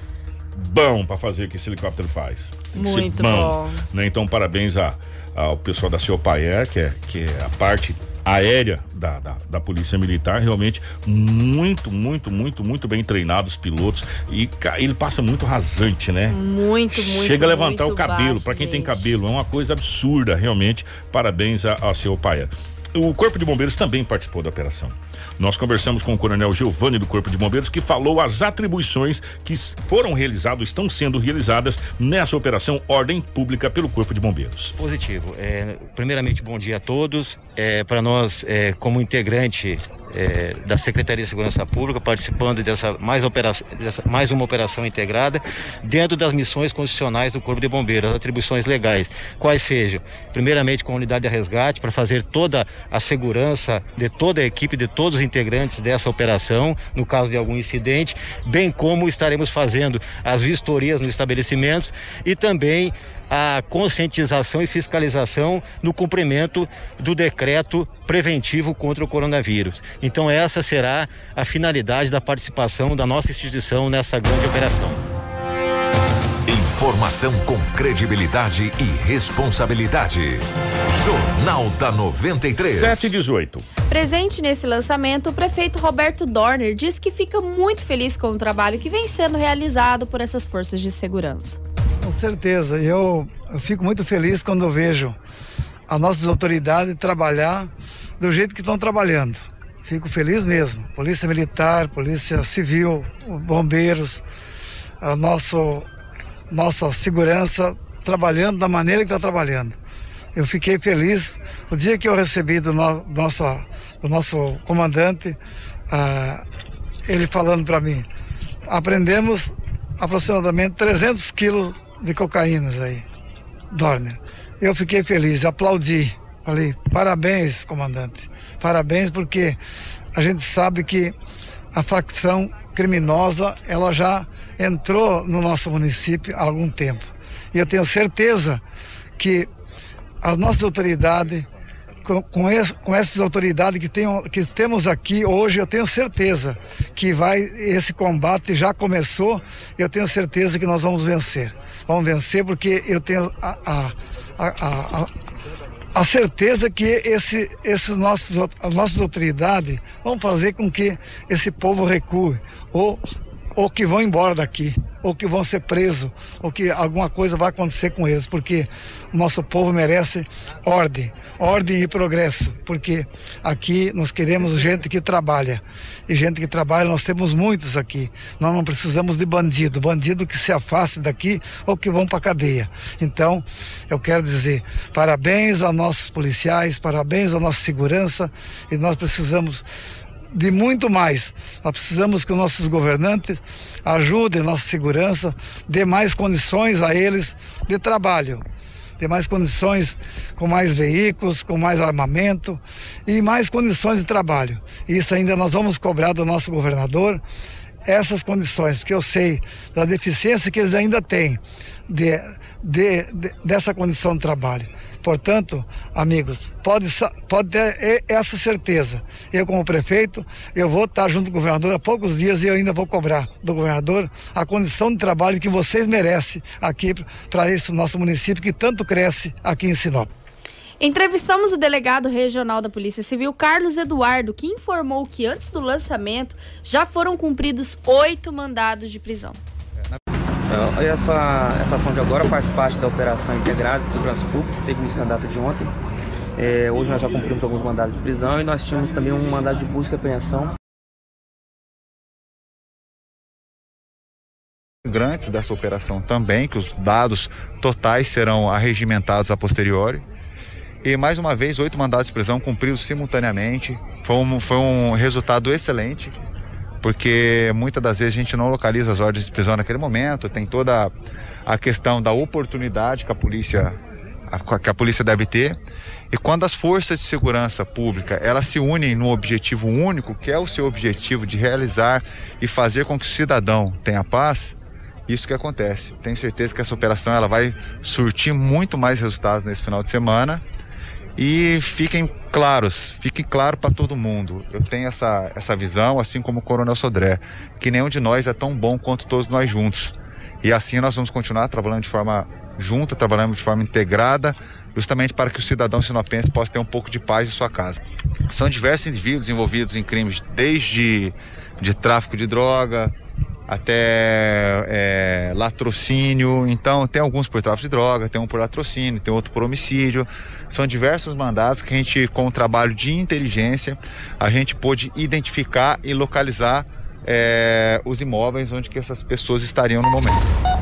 bom para fazer o que esse helicóptero faz. Muito bom. Né? Então, parabéns a, ao pessoal da Ciopaer, que é, que é a parte aérea da, da, da, Polícia Militar, realmente muito, muito, muito, muito bem treinados pilotos e ele passa muito rasante, né? Muito, muito. Chega a levantar o cabelo, para quem gente. tem cabelo, é uma coisa absurda, realmente. Parabéns a, a seu pai. o Corpo de Bombeiros também participou da operação. Nós conversamos com o Coronel Giovanni do Corpo de Bombeiros, que falou as atribuições que foram realizadas, estão sendo realizadas nessa operação Ordem Pública pelo Corpo de Bombeiros. Positivo. É, primeiramente, bom dia a todos. É, Para nós, é, como integrante é, da Secretaria de Segurança Pública, participando dessa mais, operação, dessa mais uma operação integrada, dentro das missões constitucionais do Corpo de Bombeiros, as atribuições legais, quais sejam, primeiramente com a unidade de resgate, para fazer toda a segurança de toda a equipe, de todos os integrantes dessa operação, no caso de algum incidente, bem como estaremos fazendo as vistorias nos estabelecimentos e também a conscientização e fiscalização no cumprimento do decreto preventivo contra o coronavírus. Então, essa será a finalidade da participação da nossa instituição nessa grande operação. Informação com credibilidade e responsabilidade. Jornal da 93. 7 e 18. Presente nesse lançamento, o prefeito Roberto Dorner diz que fica muito feliz com o trabalho que vem sendo realizado por essas forças de segurança. Com certeza, eu, eu fico muito feliz quando eu vejo as nossas autoridades trabalhar do jeito que estão trabalhando. Fico feliz mesmo. Polícia Militar, Polícia Civil, bombeiros, a nosso, nossa segurança trabalhando da maneira que está trabalhando. Eu fiquei feliz o dia que eu recebi do, no, nossa, do nosso comandante, ah, ele falando para mim, aprendemos aproximadamente 300 quilos de cocaína aí, Dorner. Eu fiquei feliz, aplaudi. Falei, parabéns, comandante. Parabéns porque a gente sabe que a facção criminosa, ela já entrou no nosso município há algum tempo. E eu tenho certeza que as nossas autoridades, com, com, esse, com essas autoridades que, que temos aqui hoje, eu tenho certeza que vai esse combate já começou. Eu tenho certeza que nós vamos vencer. Vamos vencer porque eu tenho a, a, a, a, a certeza que esse, esses nossos, as nossas autoridades vão fazer com que esse povo recue ou ou que vão embora daqui, ou que vão ser presos, ou que alguma coisa vai acontecer com eles, porque o nosso povo merece ordem, ordem e progresso, porque aqui nós queremos gente que trabalha, e gente que trabalha nós temos muitos aqui, nós não precisamos de bandido, bandido que se afaste daqui ou que vão para cadeia. Então, eu quero dizer, parabéns aos nossos policiais, parabéns à nossa segurança, e nós precisamos de muito mais. Nós precisamos que os nossos governantes ajudem nossa segurança, dê mais condições a eles de trabalho, dê mais condições com mais veículos, com mais armamento e mais condições de trabalho. Isso ainda nós vamos cobrar do nosso governador essas condições, porque eu sei da deficiência que eles ainda têm de, de, de dessa condição de trabalho. Portanto, amigos, pode, pode ter essa certeza. Eu, como prefeito, eu vou estar junto com o governador há poucos dias e eu ainda vou cobrar do governador a condição de trabalho que vocês merecem aqui para esse nosso município que tanto cresce aqui em Sinop. Entrevistamos o delegado regional da Polícia Civil, Carlos Eduardo, que informou que antes do lançamento já foram cumpridos oito mandados de prisão. Então, essa, essa ação de agora faz parte da Operação Integrada de Segurança Pública, que teve início na data de ontem. É, hoje nós já cumprimos alguns mandados de prisão e nós tínhamos também um mandado de busca e apreensão. Grandes dessa operação também, que os dados totais serão arregimentados a posteriori. E mais uma vez, oito mandados de prisão cumpridos simultaneamente. Foi um, foi um resultado excelente porque muitas das vezes a gente não localiza as ordens de prisão naquele momento, tem toda a questão da oportunidade que a polícia que a polícia deve ter. E quando as forças de segurança pública elas se unem num objetivo único, que é o seu objetivo de realizar e fazer com que o cidadão tenha paz, isso que acontece. Tenho certeza que essa operação ela vai surtir muito mais resultados nesse final de semana e fiquem claros, fique claro para todo mundo. Eu tenho essa, essa visão, assim como o Coronel Sodré, que nenhum de nós é tão bom quanto todos nós juntos. E assim nós vamos continuar trabalhando de forma junta, trabalhando de forma integrada, justamente para que o cidadão sinopense possa ter um pouco de paz em sua casa. São diversos indivíduos envolvidos em crimes, desde de tráfico de droga, até é, latrocínio. Então, tem alguns por tráfico de droga, tem um por latrocínio, tem outro por homicídio. São diversos mandados que a gente, com o trabalho de inteligência, a gente pôde identificar e localizar é, os imóveis onde que essas pessoas estariam no momento.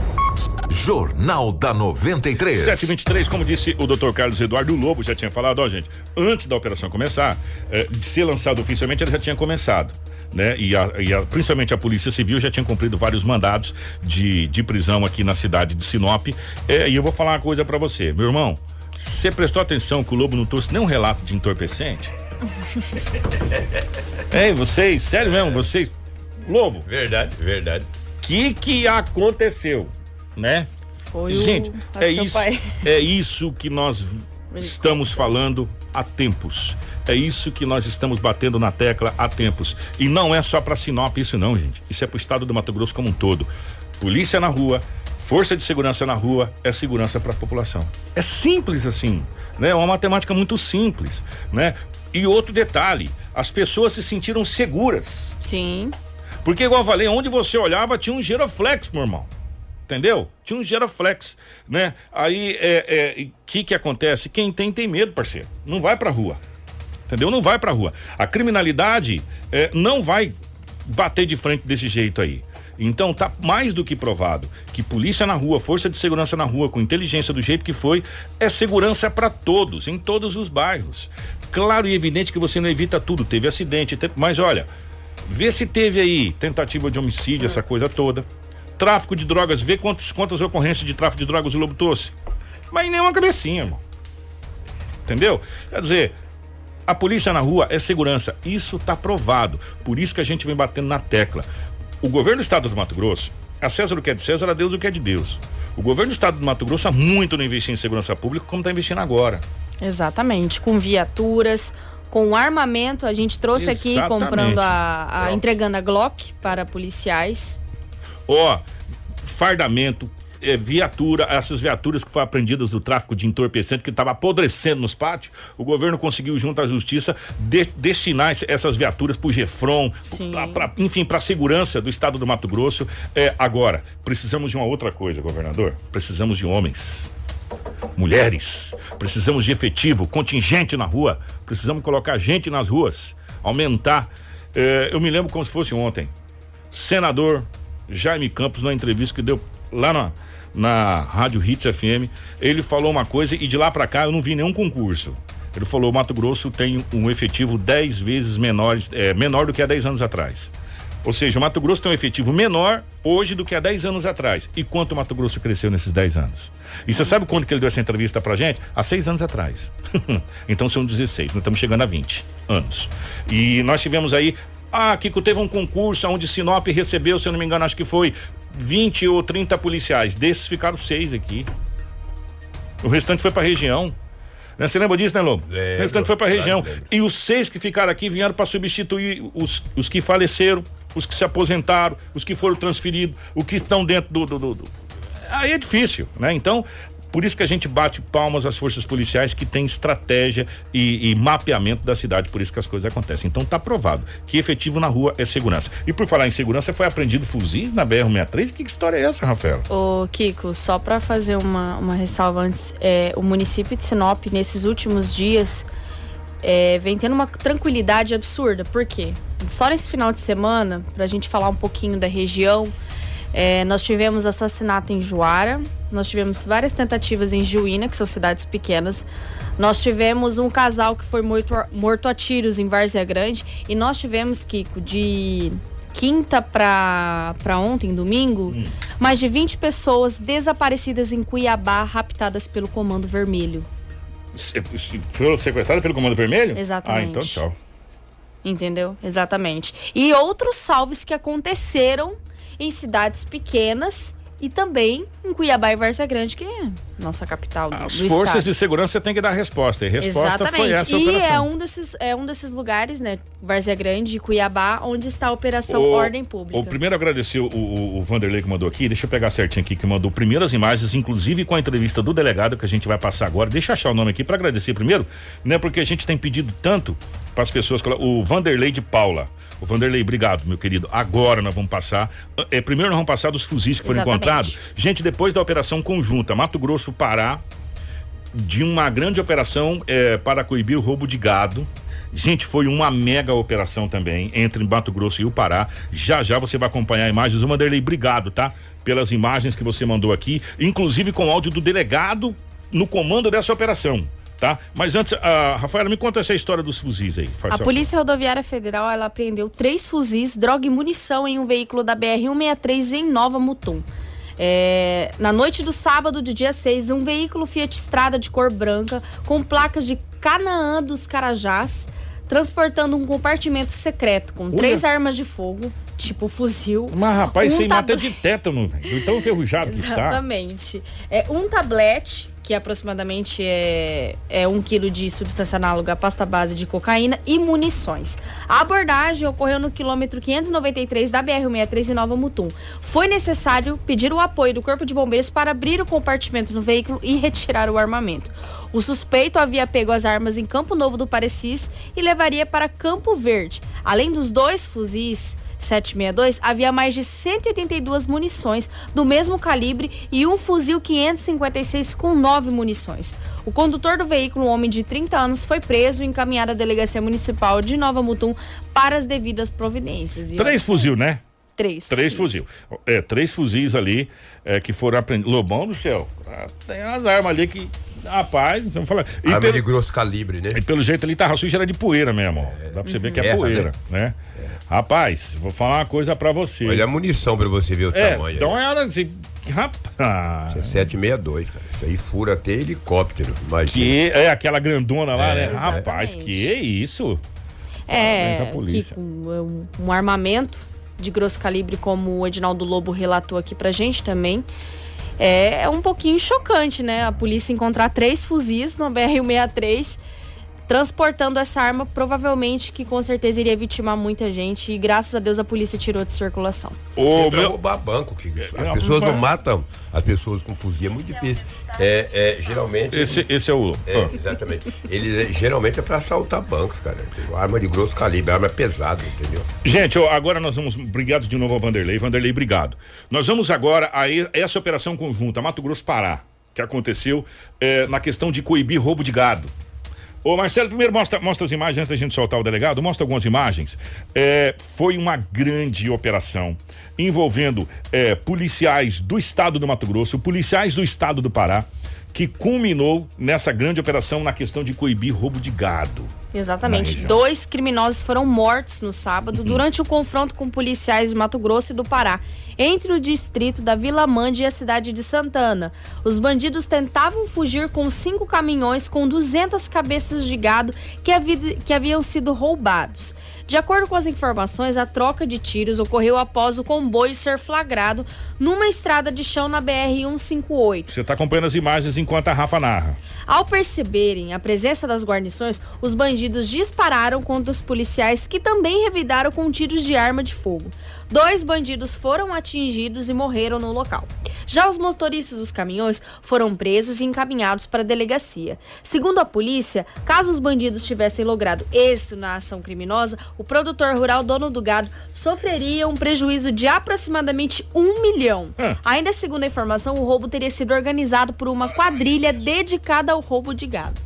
Jornal da 93. 723, como disse o Dr. Carlos Eduardo Lobo, já tinha falado, ó, gente, antes da operação começar, eh, de ser lançado oficialmente, ele já tinha começado. Né? E, a, e a, principalmente a Polícia Civil já tinha cumprido vários mandados de, de prisão aqui na cidade de Sinop. Eh, e eu vou falar uma coisa para você, meu irmão. Você prestou atenção que o Lobo não trouxe nenhum relato de entorpecente? Ei, vocês, sério mesmo, vocês. Lobo. Verdade, verdade. Que que aconteceu, né? Foi Gente, o, é isso, pai. é isso que nós estamos falando há tempos. É isso que nós estamos batendo na tecla há tempos. E não é só para Sinop isso não, gente. Isso é para o estado do Mato Grosso como um todo. Polícia na rua, força de segurança na rua é segurança para a população. É simples assim, né? É uma matemática muito simples, né? E outro detalhe, as pessoas se sentiram seguras. Sim. Porque igual eu falei, onde você olhava tinha um giroflex, meu irmão. Entendeu? Tinha um giroflex, né? Aí, é, é, que que acontece? Quem tem, tem medo, parceiro. Não vai pra rua. Entendeu? Não vai pra rua. A criminalidade é, não vai bater de frente desse jeito aí. Então tá mais do que provado que polícia na rua, força de segurança na rua, com inteligência do jeito que foi, é segurança para todos, em todos os bairros. Claro e evidente que você não evita tudo, teve acidente, teve- mas olha, vê se teve aí tentativa de homicídio, essa coisa toda. Tráfico de drogas, vê quantos, quantas ocorrências de tráfico de drogas o Lobo trouxe. Mas nem uma cabecinha, irmão. Entendeu? Quer dizer, a polícia na rua é segurança. Isso tá provado. Por isso que a gente vem batendo na tecla. O governo do estado do Mato Grosso, a César o que é de César, a Deus o que é de Deus. O governo do estado do Mato Grosso há muito não investir em segurança pública como está investindo agora. Exatamente, com viaturas, com armamento. A gente trouxe aqui Exatamente. comprando a, a entregando a Glock para policiais. Ó, fardamento, eh, viatura, essas viaturas que foram apreendidas do tráfico de entorpecente que estava apodrecendo nos pátios, o governo conseguiu, junto à justiça, de- destinar essas viaturas para o Gefron, pra- pra- enfim, para a segurança do estado do Mato Grosso. É, agora, precisamos de uma outra coisa, governador. Precisamos de homens. Mulheres, precisamos de efetivo, contingente na rua, precisamos colocar gente nas ruas, aumentar. Eh, eu me lembro como se fosse ontem. Senador Jaime Campos, na entrevista que deu lá na, na Rádio Hits FM, ele falou uma coisa e de lá pra cá eu não vi nenhum concurso. Ele falou: Mato Grosso tem um efetivo 10 vezes menor, é, menor do que há 10 anos atrás. Ou seja, o Mato Grosso tem um efetivo menor hoje do que há 10 anos atrás. E quanto o Mato Grosso cresceu nesses 10 anos? E você sabe quando que ele deu essa entrevista pra gente? Há 6 anos atrás. então são 16, nós estamos chegando a 20 anos. E nós tivemos aí. Ah, Kiko, teve um concurso onde Sinop recebeu, se eu não me engano, acho que foi 20 ou 30 policiais. Desses ficaram seis aqui. O restante foi pra região. Né? Você lembra disso, né, Lobo? Lembro, o restante foi pra região. lembro. E os seis que ficaram aqui vieram para substituir os, os que faleceram, os que se aposentaram, os que foram transferidos, os que estão dentro do. do- do- do- Aí é difícil, né? Então, por isso que a gente bate palmas às forças policiais que têm estratégia e, e mapeamento da cidade, por isso que as coisas acontecem. Então tá provado que efetivo na rua é segurança. E por falar em segurança, foi apreendido fuzis na BR-63? Que história é essa, Rafael? Ô, Kiko, só para fazer uma, uma ressalva antes, é, o município de Sinop, nesses últimos dias, é, vem tendo uma tranquilidade absurda. Por quê? Só nesse final de semana, pra gente falar um pouquinho da região, é, nós tivemos assassinato em Juara, nós tivemos várias tentativas em Juína, que são cidades pequenas. Nós tivemos um casal que foi morto, a- morto a tiros em Várzea Grande. E nós tivemos, Kiko, de quinta pra, pra ontem, domingo, mais de 20 pessoas desaparecidas em Cuiabá, raptadas pelo Comando Vermelho. Se- se- Foram sequestrados pelo Comando Vermelho? Exatamente. Ah, então tchau. Entendeu? Exatamente. E outros salves que aconteceram em cidades pequenas e também em Cuiabá e Várzea Grande, que nossa capital do, As do forças estado. de segurança têm que dar resposta. E a resposta Exatamente. foi essa e operação. é um desses é um desses lugares, né, Várzea Grande, Cuiabá, onde está a operação O- Ordem Pública. O primeiro agradecer o, o, o Vanderlei que mandou aqui. Deixa eu pegar certinho aqui, que mandou primeiras imagens, inclusive com a entrevista do delegado que a gente vai passar agora. Deixa eu achar o nome aqui para agradecer primeiro, né? Porque a gente tem pedido tanto para as pessoas. O Vanderlei de Paula. O Vanderlei, obrigado, meu querido. Agora nós vamos passar. É, primeiro nós vamos passar dos fuzis que foram Exatamente. encontrados. Gente, depois da operação conjunta, Mato Grosso, Pará, de uma grande operação é, para coibir o roubo de gado. Gente, foi uma mega operação também entre Mato Grosso e o Pará. Já já você vai acompanhar imagens. O Vanderlei, obrigado, tá? Pelas imagens que você mandou aqui, inclusive com áudio do delegado no comando dessa operação, tá? Mas antes, a Rafaela, me conta essa história dos fuzis aí. A. Polícia Rodoviária Federal ela apreendeu três fuzis, droga e munição em um veículo da BR-163 em Nova Mutum. É, na noite do sábado, do dia 6, um veículo Fiat Strada de cor branca, com placas de Canaã dos Carajás, transportando um compartimento secreto com três armas de fogo, tipo fuzil. Mas, rapaz, um isso aí mata tab- de tétano, velho. Tão enferrujado que tá. Exatamente. É um tablete, que aproximadamente é, é um quilo de substância análoga à pasta base de cocaína e munições. A abordagem ocorreu no quilômetro 593 da BR-163 em Nova Mutum. Foi necessário pedir o apoio do Corpo de Bombeiros para abrir o compartimento do veículo e retirar o armamento. O suspeito havia pego as armas em Campo Novo do Parecis e levaria para Campo Verde. Além dos dois fuzis 762, havia mais de 182 munições do mesmo calibre e um fuzil 556 com nove munições. O condutor do veículo, um homem de 30 anos, foi preso e encaminhado à delegacia municipal de Nova Mutum para as devidas providências. E, Três fuzil, né? Três. Três fuzis. fuzil. É, três fuzis ali é, que foram aprendidos. Lobão do céu. ah, Tem umas armas ali que. Rapaz, vamos falar. E Arma pelo, de grosso calibre, né? e pelo jeito ali tava sujo, era de poeira mesmo. ó. Dá pra você ver que é poeira, né? Rapaz, vou falar uma coisa pra você. Olha a munição pra você ver o é, tamanho. dá uma olhada assim. Rapaz. Isso é 762, cara. Isso aí fura até helicóptero. Imagina. Que é aquela grandona lá, É, né? exatamente. Rapaz, que isso? É, que com um, um armamento de grosso calibre, como o Edinaldo Lobo relatou aqui pra gente também. É, é um pouquinho chocante, né? A polícia encontrar três fuzis no BR-163 transportando essa arma, provavelmente que com certeza iria vitimar muita gente. E graças a Deus a polícia tirou de circulação. Pra meu- roubar banco. Que as pessoas não matam as pessoas com fuzil, é muito difícil. É, é, geralmente. Esse, esse é o. É, exatamente. Ele é- geralmente é pra assaltar bancos, cara. Entendeu? Arma de grosso calibre, arma pesada, entendeu? Gente, ó, agora nós vamos. Obrigado de novo ao Vanderlei. Vanderlei, obrigado. Nós vamos agora a essa operação conjunta Mato Grosso Pará, que aconteceu eh, na questão de coibir roubo de gado. Ô Marcelo, primeiro mostra, mostra as imagens antes da gente soltar o delegado, mostra algumas imagens. É, foi uma grande operação envolvendo é, policiais do estado do Mato Grosso, policiais do estado do Pará, que culminou nessa grande operação na questão de coibir roubo de gado. Exatamente. Dois criminosos foram mortos no sábado Uhum. durante o confronto com policiais do Mato Grosso e do Pará, entre o distrito da Vila Mande e a cidade de Santana. Os bandidos tentavam fugir com cinco caminhões com 200 cabeças de gado que haviam sido roubados. De acordo com as informações, a troca de tiros ocorreu após o comboio ser flagrado numa estrada de chão na BR-158. Você está acompanhando as imagens enquanto a Rafa narra. Ao perceberem a presença das guarnições, os bandidos dispararam contra os policiais que também revidaram com tiros de arma de fogo. Dois bandidos foram atingidos e morreram no local. Já os motoristas dos caminhões foram presos e encaminhados para a delegacia. Segundo a polícia, caso os bandidos tivessem logrado êxito na ação criminosa, o produtor rural dono do gado sofreria um prejuízo de aproximadamente um milhão. Ainda segundo a informação, o roubo teria sido organizado por uma quadrilha dedicada ao roubo de gado.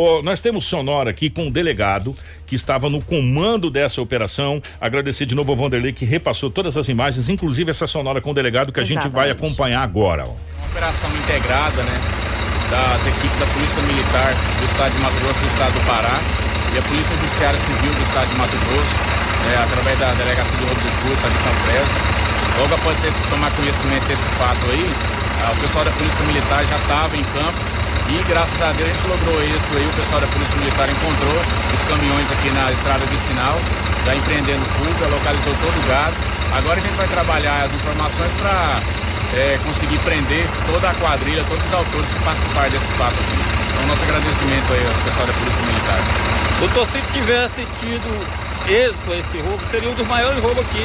Ó, nós temos sonora aqui com o delegado que estava no comando dessa operação. Agradecer de novo ao Vanderlei que repassou todas as imagens, inclusive essa sonora com o delegado que a gente vai Exatamente. acompanhar agora. ó. Uma operação integrada, né, das equipes da Polícia Militar do Estado de Mato Grosso, do Estado do Pará e a Polícia Judiciária Civil do Estado de Mato Grosso, né, através da Delegacia de de Curso, de Campresa. Logo após ter tomar conhecimento desse fato aí, ah, o pessoal da Polícia Militar já estava em campo e graças a Deus a gente logrou êxito aí, o pessoal da Polícia Militar encontrou os caminhões aqui na estrada de sinal, já empreendendo fuga, localizou todo o gado. Agora a gente vai trabalhar as informações para é, conseguir prender toda a quadrilha, todos os autores que participaram desse fato aqui. Então, nosso agradecimento aí ao pessoal da Polícia Militar. Doutor, se tivesse tido êxito a esse roubo, seria um dos maiores roubos aqui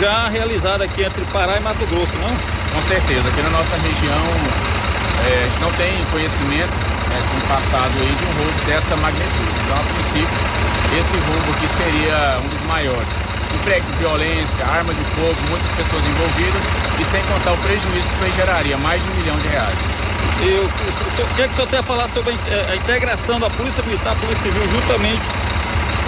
já realizado aqui entre Pará e Mato Grosso, não? Com certeza, aqui na nossa região é, a gente não tem conhecimento né, com o passado aí de um roubo dessa magnitude. Então, a princípio, esse roubo aqui seria um dos maiores. Emprego de violência, arma de fogo, muitas pessoas envolvidas e sem contar o prejuízo que isso aí geraria, mais de um milhão de reais. Eu, o que é que o senhor tem a falar sobre a, a integração da Polícia Militar e Polícia Civil juntamente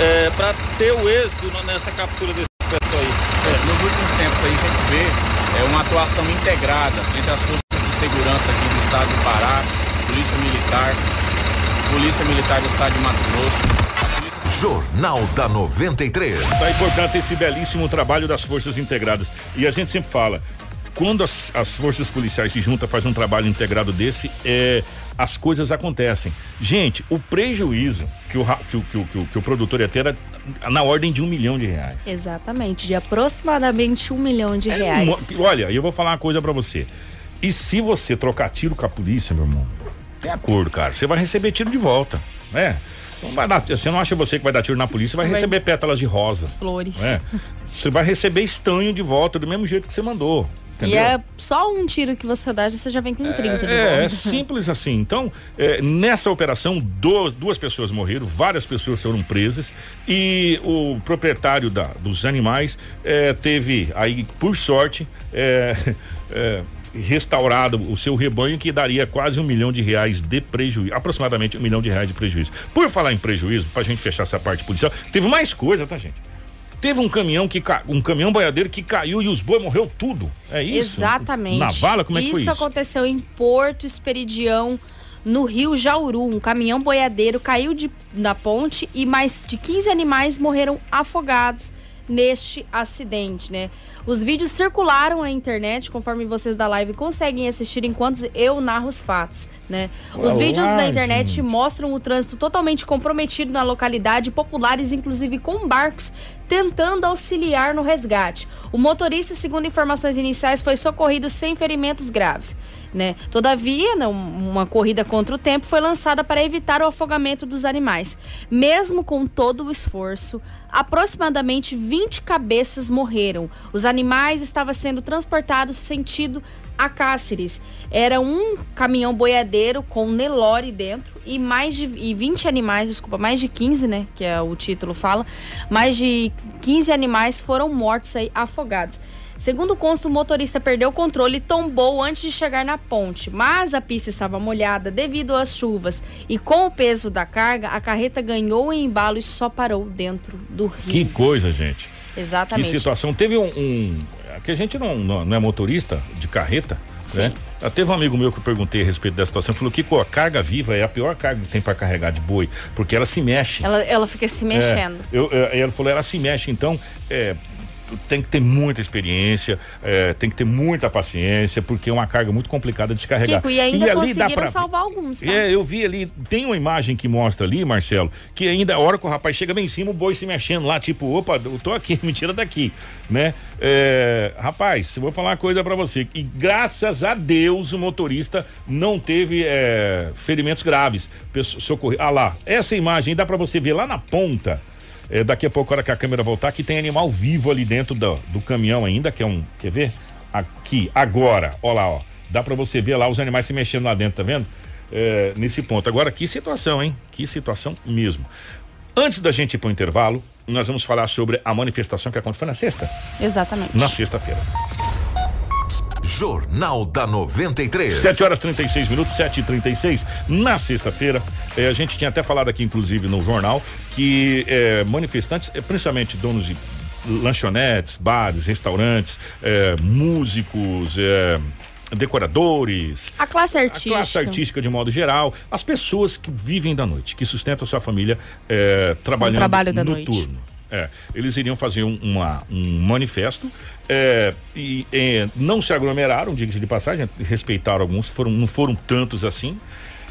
é, para ter o êxito nessa captura desse pessoal aí? É, nos últimos tempos aí a gente vê é, uma atuação integrada entre as forças segurança aqui do estado do Pará, Polícia Militar, Polícia Militar do estado de Mato Grosso. Jornal da 93. Tá importante esse belíssimo trabalho das forças integradas. E a gente sempre fala, quando as, as forças policiais se juntam, faz um trabalho integrado desse, é, as coisas acontecem. Gente, o prejuízo que o, que o, que o, que o, que o produtor ia ter era na ordem de um milhão de reais. Exatamente, de aproximadamente um milhão de reais. É, olha, eu vou falar uma coisa para você. E se você trocar tiro com a polícia, meu irmão, tem acordo, cara. Você vai receber tiro de volta, né? Não vai dar, você não acha você que vai dar tiro na polícia, vai, vai receber pétalas de rosa. Flores. Né? Você vai receber estanho de volta do mesmo jeito que você mandou. Entendeu? E é só um tiro que você dá, você já vem com 30 é, de é, é simples assim. Então, é, nessa operação, duas, duas pessoas morreram, várias pessoas foram presas e o proprietário da, dos animais é, teve aí, por sorte, é, é, restaurado o seu rebanho que daria quase um milhão de reais de prejuízo, aproximadamente um milhão de reais de prejuízo. Por falar em prejuízo, pra gente fechar essa parte policial, teve mais coisa, tá gente? Teve um caminhão que um caminhão boiadeiro que caiu e os bois morreu tudo. É isso? Exatamente. Na vala, como é que isso foi isso? Isso aconteceu em Porto Esperidião, no Rio Jauru. Um caminhão boiadeiro caiu de, na ponte e mais de 15 animais morreram afogados neste acidente, né? Os vídeos circularam na internet, conforme vocês da live conseguem assistir enquanto eu narro os fatos, né? Os Olá, vídeos da internet gente. mostram o trânsito totalmente comprometido na localidade, populares inclusive com barcos tentando auxiliar no resgate. O motorista, segundo informações iniciais, foi socorrido sem ferimentos graves. Né? Todavia, uma corrida contra o tempo foi lançada para evitar o afogamento dos animais. Mesmo com todo o esforço, aproximadamente 20 cabeças morreram. Os animais estavam sendo transportados sentido a Cáceres. Era um caminhão boiadeiro com Nelore dentro e mais de e 20 animais, desculpa, mais de 15, né, que é o título fala, mais de 15 animais foram mortos aí afogados. Segundo consta, o motorista perdeu o controle e tombou antes de chegar na ponte, mas a pista estava molhada devido às chuvas e com o peso da carga, a carreta ganhou em embalo e só parou dentro do rio. Que coisa, gente. Exatamente. Que situação. Teve um, um que a gente não, não, não é motorista de carreta, Sim. né? Teve um amigo meu que eu perguntei a respeito dessa situação, falou que a carga viva é a pior carga que tem para carregar de boi, porque ela se mexe. Ela, ela fica se mexendo. É, eu, eu, ele falou, ela se mexe, então, é, tem que ter muita experiência, é, tem que ter muita paciência, porque é uma carga muito complicada de descarregar. Kiko, e ainda e ali conseguiram pra... salvar alguns, tá? É, eu vi ali, tem uma imagem que mostra ali, Marcelo, que ainda a hora que o rapaz chega bem em cima, o boi se mexendo lá, tipo, opa, eu tô aqui, me tira daqui, né? É, rapaz, vou falar uma coisa para você, e graças a Deus o motorista não teve é, ferimentos graves, socorrer. Ah lá, essa imagem dá para você ver lá na ponta, é, daqui a pouco, a hora que a câmera voltar, que tem animal vivo ali dentro do, do caminhão ainda, que é um. Quer ver? Aqui, agora, ó lá, ó. Dá para você ver lá os animais se mexendo lá dentro, tá vendo? É, nesse ponto. Agora, que situação, hein? Que situação mesmo. Antes da gente ir pro intervalo, nós vamos falar sobre a manifestação que aconteceu. Na sexta? Exatamente. Na sexta-feira. Jornal da 93. 7 horas 36 minutos, 7 e 36 Na sexta-feira, eh, a gente tinha até falado aqui, inclusive, no jornal, que eh, manifestantes, eh, principalmente donos de lanchonetes, bares, restaurantes, músicos, decoradores, a classe artística, a classe artística de modo geral, as pessoas que vivem da noite, que sustentam sua família eh, trabalhando trabalho da noturno. É, eles iriam fazer um, uma, um manifesto é, e é, não se aglomeraram, diga-se de passagem, respeitaram alguns, foram, não foram tantos assim.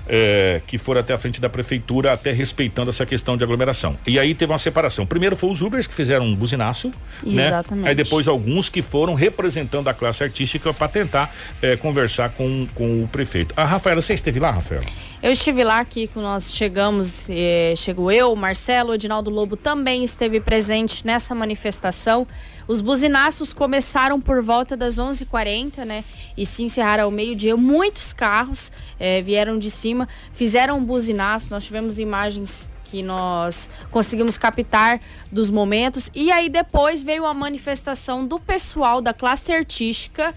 é, que foram até a frente da prefeitura, até respeitando essa questão de aglomeração. E aí teve uma separação. Primeiro foi os Ubers que fizeram um buzinaço, Exatamente. né? Aí depois alguns que foram representando a classe artística para tentar é, conversar com, com o prefeito. A Rafaela, você esteve lá, Rafaela? Eu estive lá aqui nós chegamos, eh, chegou eu, Marcelo, Edinaldo Lobo também esteve presente nessa manifestação. Os buzinaços começaram por volta das 11h40, né? E se encerraram ao meio-dia. Muitos carros eh, vieram de cima, fizeram um buzinaço. Nós tivemos imagens que nós conseguimos captar dos momentos. E aí depois veio a manifestação do pessoal da classe artística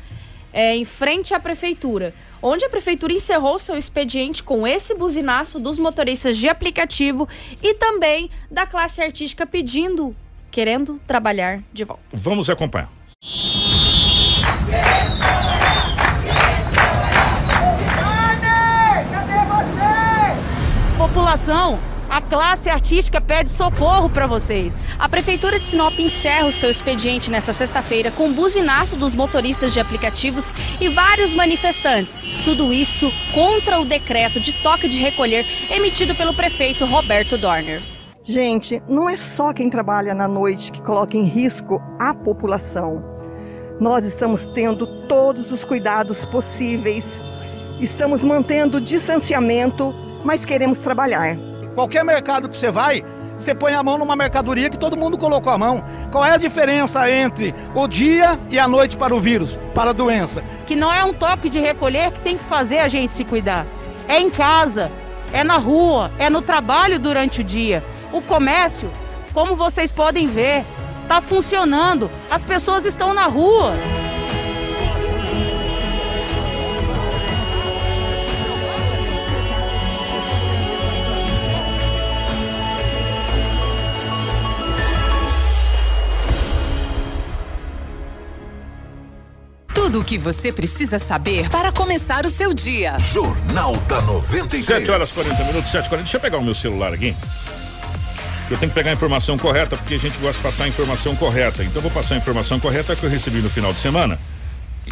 é, em frente à prefeitura, onde a prefeitura encerrou seu expediente com esse buzinaço dos motoristas de aplicativo e também da classe artística pedindo, querendo trabalhar de volta. Vamos acompanhar. População, a classe artística pede socorro para vocês. A Prefeitura de Sinop encerra o seu expediente nesta sexta-feira com buzinaço dos motoristas de aplicativos e vários manifestantes. Tudo isso contra o decreto de toque de recolher emitido pelo prefeito Roberto Dorner. Gente, não é só quem trabalha na noite que coloca em risco a população. Nós estamos tendo todos os cuidados possíveis, estamos mantendo o distanciamento, mas queremos trabalhar. Qualquer mercado que você vai, você põe a mão numa mercadoria que todo mundo colocou a mão. Qual é a diferença entre o dia e a noite para o vírus, para a doença? Que não é um toque de recolher que tem que fazer a gente se cuidar. É em casa, é na rua, é no trabalho durante o dia. O comércio, como vocês podem ver, está funcionando. As pessoas estão na rua. Tudo o que você precisa saber para começar o seu dia. Jornal da 93. 7 horas 40 minutos, 7 40 Deixa eu pegar o meu celular aqui. Eu tenho que pegar a informação correta, porque a gente gosta de passar a informação correta. Então eu vou passar a informação correta que eu recebi no final de semana.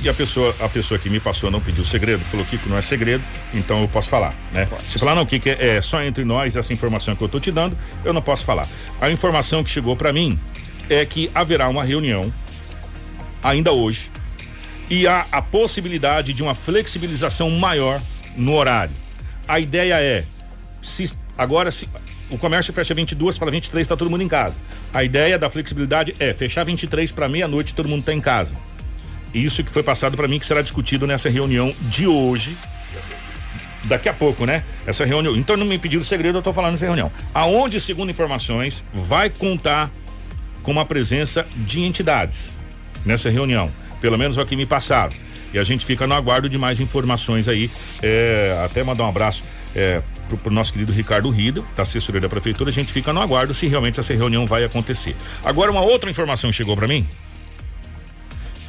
E a pessoa, a pessoa que me passou não pediu segredo, falou que não é segredo, então eu posso falar, né? Se falar não, que é, é só entre nós essa informação que eu tô te dando, eu não posso falar. A informação que chegou para mim é que haverá uma reunião ainda hoje e há a possibilidade de uma flexibilização maior no horário. A ideia é se agora se o comércio fecha 22 para 23, está todo mundo em casa. A ideia da flexibilidade é fechar 23 para meia-noite, todo mundo está em casa. Isso que foi passado para mim que será discutido nessa reunião de hoje. Daqui a pouco, né? Essa reunião. Então não me pediram segredo, eu estou falando nessa reunião. Aonde, segundo informações, vai contar com a presença de entidades nessa reunião. Pelo menos é o que me passaram. E a gente fica no aguardo de mais informações aí. É, até mandar um abraço é, pro, pro nosso querido Ricardo Rida, da assessoria da prefeitura. A gente fica no aguardo se realmente essa reunião vai acontecer. Agora, uma outra informação chegou para mim.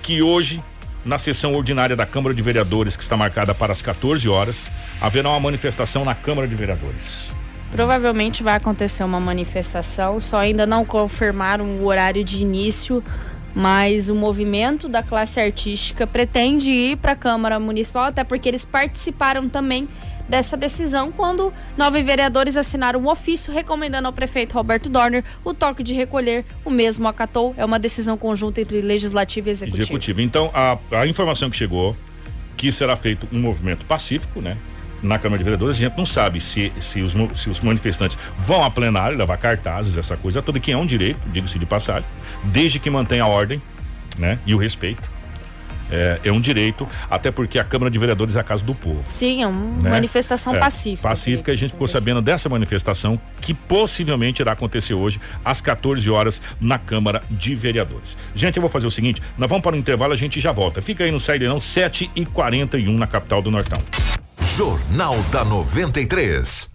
Que hoje, na sessão ordinária da Câmara de Vereadores, que está marcada para as 14 horas, haverá uma manifestação na Câmara de Vereadores. Provavelmente vai acontecer uma manifestação, só ainda não confirmaram o horário de início, mas o movimento da classe artística pretende ir para a Câmara Municipal, até porque eles participaram também dessa decisão quando nove vereadores assinaram um ofício recomendando ao prefeito Roberto Dorner o toque de recolher. O mesmo acatou. É uma decisão conjunta entre legislativo e executivo. Executivo. Então, a, a informação que chegou, que será feito um movimento pacífico, né? Na Câmara de Vereadores, a gente não sabe se, se, os, se os manifestantes vão a plenário, levar cartazes, essa coisa toda, que é um direito, diga-se de passagem, desde que mantenha a ordem, né? E o respeito. É, é um direito, até porque a Câmara de Vereadores é a casa do povo. Sim, é uma né? manifestação É, pacífica. Pacífica, a gente ficou sabendo dessa manifestação que possivelmente irá acontecer hoje às 14 horas na Câmara de Vereadores. Gente, eu vou fazer o seguinte: nós vamos para o intervalo, a gente já volta. Fica aí no Sairão 7 e 41 na capital do Nortão. Jornal da 93.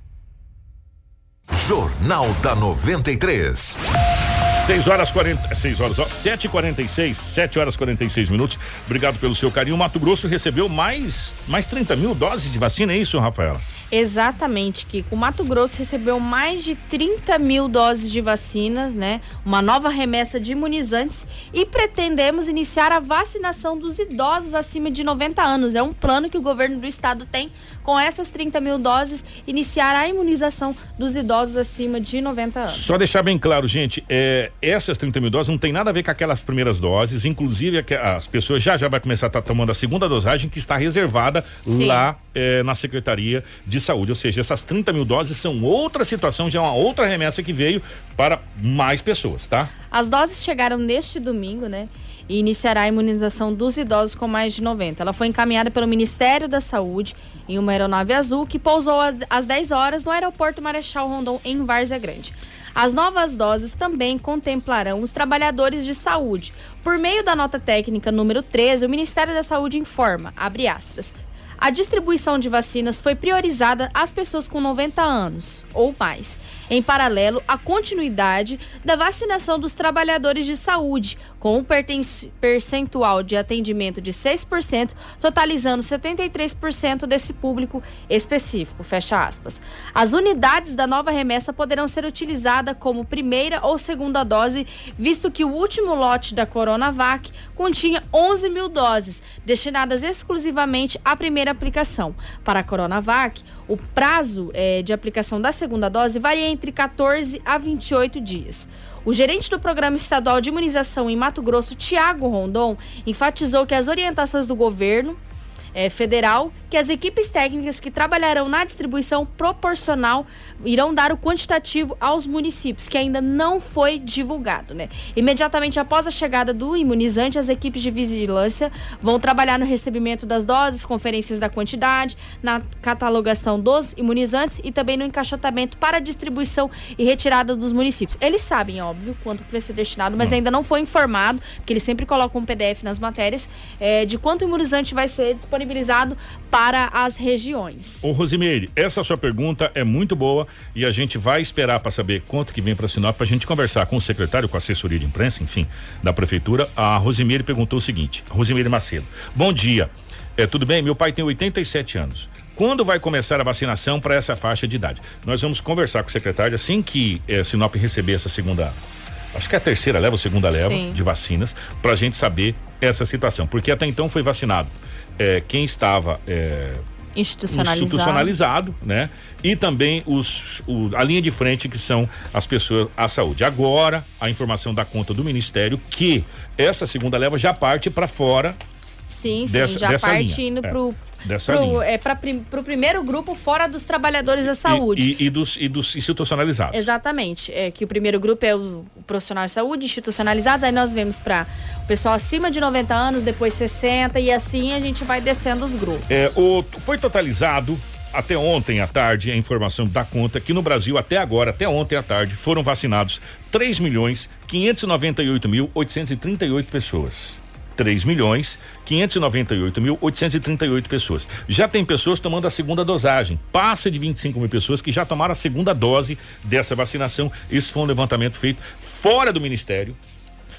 Jornal da 93. 6 horas 40, 6 horas, ó, 7 e 46 7 horas 46 minutos. Obrigado pelo seu carinho. Mato Grosso recebeu mais, mais 30 mil doses de vacina, é isso, Rafaela? Exatamente, Kiko. O Mato Grosso recebeu mais de 30 mil doses de vacinas, né? Uma nova remessa de imunizantes e pretendemos iniciar a vacinação dos idosos acima de 90 anos. É um plano que o governo do estado tem com essas 30 mil doses, iniciar a imunização dos idosos acima de 90 anos. Só deixar bem claro, gente, é, essas 30 mil doses não tem nada a ver com aquelas primeiras doses, inclusive as pessoas já já vai começar a estar tomando a segunda dosagem que está reservada Sim. lá é, na Secretaria de Saúde. Ou seja, essas 30 mil doses são outra situação, já é uma outra remessa que veio para mais pessoas, tá? As doses chegaram neste domingo, né? E iniciará a imunização dos idosos com mais de 90. Ela foi encaminhada pelo Ministério da Saúde em uma aeronave azul que pousou às 10 horas no aeroporto Marechal Rondon, em Várzea Grande. As novas doses também contemplarão os trabalhadores de saúde. Por meio da nota técnica número 13, o Ministério da Saúde informa, abre aspas, a distribuição de vacinas foi priorizada às pessoas com 90 anos ou mais. Em paralelo, a continuidade da vacinação dos trabalhadores de saúde, com um percentual de atendimento de 6%, totalizando 73% desse público específico. Fecha aspas. As unidades da nova remessa poderão ser utilizadas como primeira ou segunda dose, visto que o último lote da Coronavac continha 11 mil doses, destinadas exclusivamente à primeira aplicação. Para a Coronavac, o prazo é, de aplicação da segunda dose varia entre 14 a 28 dias. O gerente do Programa Estadual de Imunização em Mato Grosso, Tiago Rondon, enfatizou que as orientações do governo é, federal que as equipes técnicas que trabalharão na distribuição proporcional irão dar o quantitativo aos municípios, que ainda não foi divulgado, né? Imediatamente após a chegada do imunizante, as equipes de vigilância vão trabalhar no recebimento das doses, conferências da quantidade, na catalogação dos imunizantes e também no encaixotamento para distribuição e retirada dos municípios. Eles sabem, óbvio, quanto vai ser destinado, mas hum. ainda não foi informado, porque eles sempre colocam um PDF nas matérias, é, de quanto imunizante vai ser disponibilizado para as regiões. Ô Rosimeire, essa sua pergunta é muito boa e a gente vai esperar para saber quanto que vem para Sinop para a gente conversar com o secretário, com a assessoria de imprensa, enfim, da prefeitura. A Rosimeire perguntou o seguinte: Rosimeire Macedo, bom dia. É, tudo bem? Meu pai tem 87 anos. Quando vai começar a vacinação para essa faixa de idade? Nós vamos conversar com o secretário assim que é, Sinop receber essa segunda acho que é a terceira leva, a segunda leva Sim. de vacinas, para a gente saber essa situação. Porque até então foi vacinado é, quem estava é, institucionalizado. institucionalizado, né? E também os, o, a linha de frente que são as pessoas à saúde. Agora, a informação da conta do Ministério que essa segunda leva já parte para fora. Sim, sim, dessa, já dessa parte linha. indo é. Dessa pro, linha. É para o primeiro grupo fora dos trabalhadores da saúde. E, e, e, dos, e dos institucionalizados. Exatamente. É que o primeiro grupo é o, profissional de saúde, institucionalizados, aí nós vemos para o pessoal acima de 90 anos, depois 60, e assim a gente vai descendo os grupos. É, o, foi totalizado até ontem à tarde, a informação da conta que no Brasil, até agora, até ontem à tarde, foram vacinados 3 milhões 598 mil 838 pessoas. 3 milhões 598 mil 838 pessoas. Já tem pessoas tomando a segunda dosagem. Passa de 25 mil pessoas que já tomaram a segunda dose dessa vacinação. Isso foi um levantamento feito fora do Ministério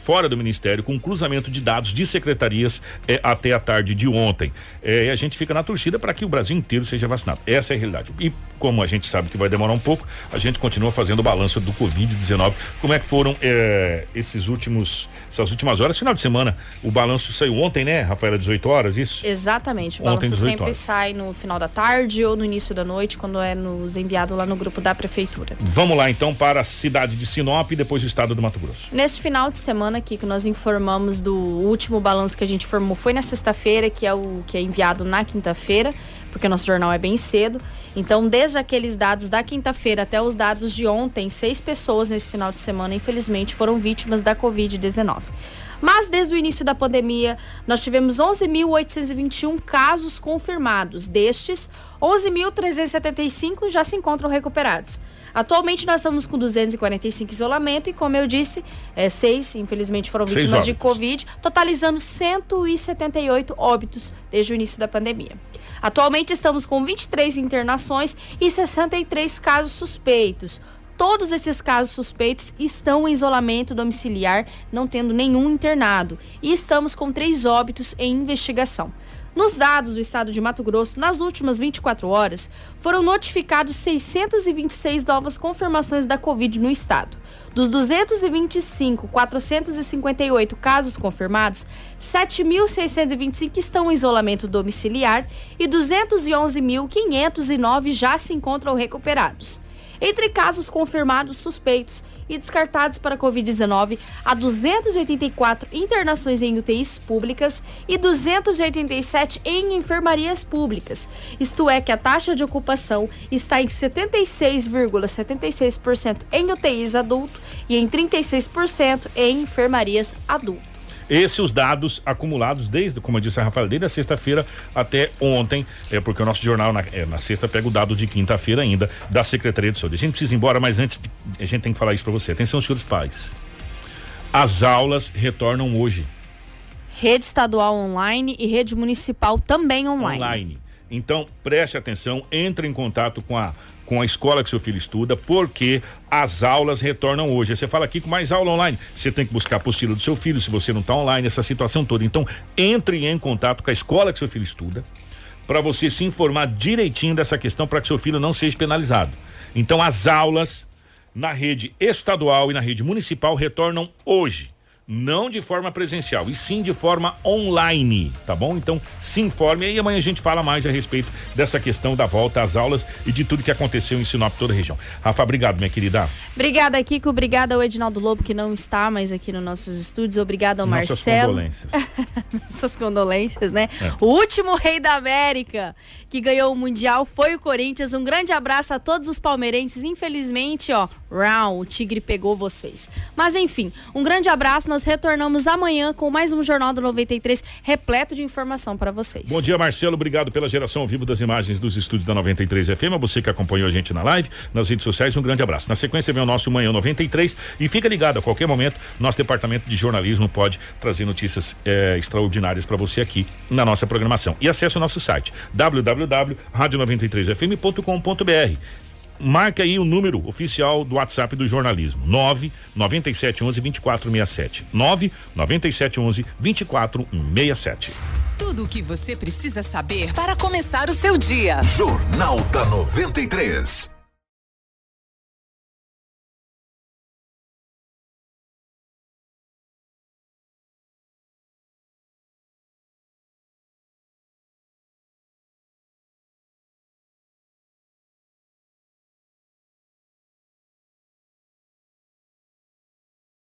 fora do Ministério, com cruzamento de dados de secretarias eh, até a tarde de ontem. Eh, e a gente fica na torcida para que o Brasil inteiro seja vacinado. Essa é a realidade. E como a gente sabe que vai demorar um pouco, a gente continua fazendo o balanço do Covid-19. Como é que foram eh, esses últimos, essas últimas horas? Final de semana, o balanço saiu ontem, né, Rafaela, 18 horas, isso? Exatamente. O ontem, balanço sempre horas. sai no final da tarde ou no início da noite, quando é nos enviado lá no grupo da prefeitura. Vamos lá então para a cidade de Sinop e depois o estado do Mato Grosso. Neste final de semana semana aqui que nós informamos do último balanço que a gente formou foi na sexta-feira, que é o que é enviado na quinta-feira, porque nosso jornal é bem cedo. Então, desde aqueles dados da quinta-feira até os dados de ontem, seis pessoas nesse final de semana, infelizmente, foram vítimas da Covid-19. Mas desde o início da pandemia, nós tivemos 11.821 casos confirmados. Destes, 11.375 já se encontram recuperados. Atualmente nós estamos com 245 isolamento e, como eu disse, é, seis, infelizmente, foram vítimas de Covid, totalizando 178 óbitos desde o início da pandemia. Atualmente estamos com 23 internações e 63 casos suspeitos. Todos esses casos suspeitos estão em isolamento domiciliar, não tendo nenhum internado. E estamos com três óbitos em investigação. Nos dados do estado de Mato Grosso, nas últimas 24 horas, foram notificados 626 novas confirmações da Covid no estado. Dos 225, 458 casos confirmados, 7.625 estão em isolamento domiciliar e 211.509 já se encontram recuperados. Entre casos confirmados, suspeitos e descartados para Covid-19, há 284 internações em UTIs públicas e 287 em enfermarias públicas. Isto é, que a taxa de ocupação está em 76,76% em UTIs adulto e em 36% em enfermarias adulto. Esses os dados acumulados desde, como eu disse a Rafael, desde a sexta-feira até ontem, é porque o nosso jornal na, é, na sexta pega o dado de quinta-feira ainda da Secretaria de Saúde. A gente precisa ir embora, mas antes de, a gente tem que falar isso para você. Atenção, senhores pais. As aulas retornam hoje. Rede estadual online e rede municipal também online. Online. Então, preste atenção, entre em contato com a com a escola que seu filho estuda, porque as aulas retornam hoje. Você fala aqui com mais aula online. Você tem que buscar a apostila do seu filho, se você não está online, essa situação toda. Então, entre em contato com a escola que seu filho estuda, para você se informar direitinho dessa questão, para que seu filho não seja penalizado. Então, as aulas na rede estadual e na rede municipal retornam hoje não de forma presencial, e sim de forma online, tá bom? Então se informe aí amanhã a gente fala mais a respeito dessa questão da volta às aulas e de tudo que aconteceu em Sinop, toda a região. Rafa, obrigado, minha querida. Obrigada, Kiko. Obrigada ao Edinaldo Lobo, que não está mais aqui nos nossos estúdios. Obrigada ao Nossas Marcelo. condolências. Nossas condolências, né? É. O último rei da América que ganhou o Mundial foi o Corinthians. Um grande abraço a todos os palmeirenses. Infelizmente, ó, round, o Tigre pegou vocês. Mas enfim, um grande abraço. Nós retornamos amanhã com mais um Jornal do 93 repleto de informação para vocês. Bom dia, Marcelo. Obrigado pela geração ao vivo das imagens dos estúdios da 93 FM. A você que acompanhou a gente na live, nas redes sociais, um grande abraço. Na sequência vem o nosso Manhã 93 e fica ligado, a qualquer momento, nosso departamento de jornalismo pode trazer notícias eh, extraordinárias para você aqui na nossa programação. E acesse o nosso site www.radio93fm.com.br. Marque aí o número oficial do WhatsApp do jornalismo: 9 9711 2467. 9 9711 2467. Tudo o que você precisa saber para começar o seu dia. Jornal da 93.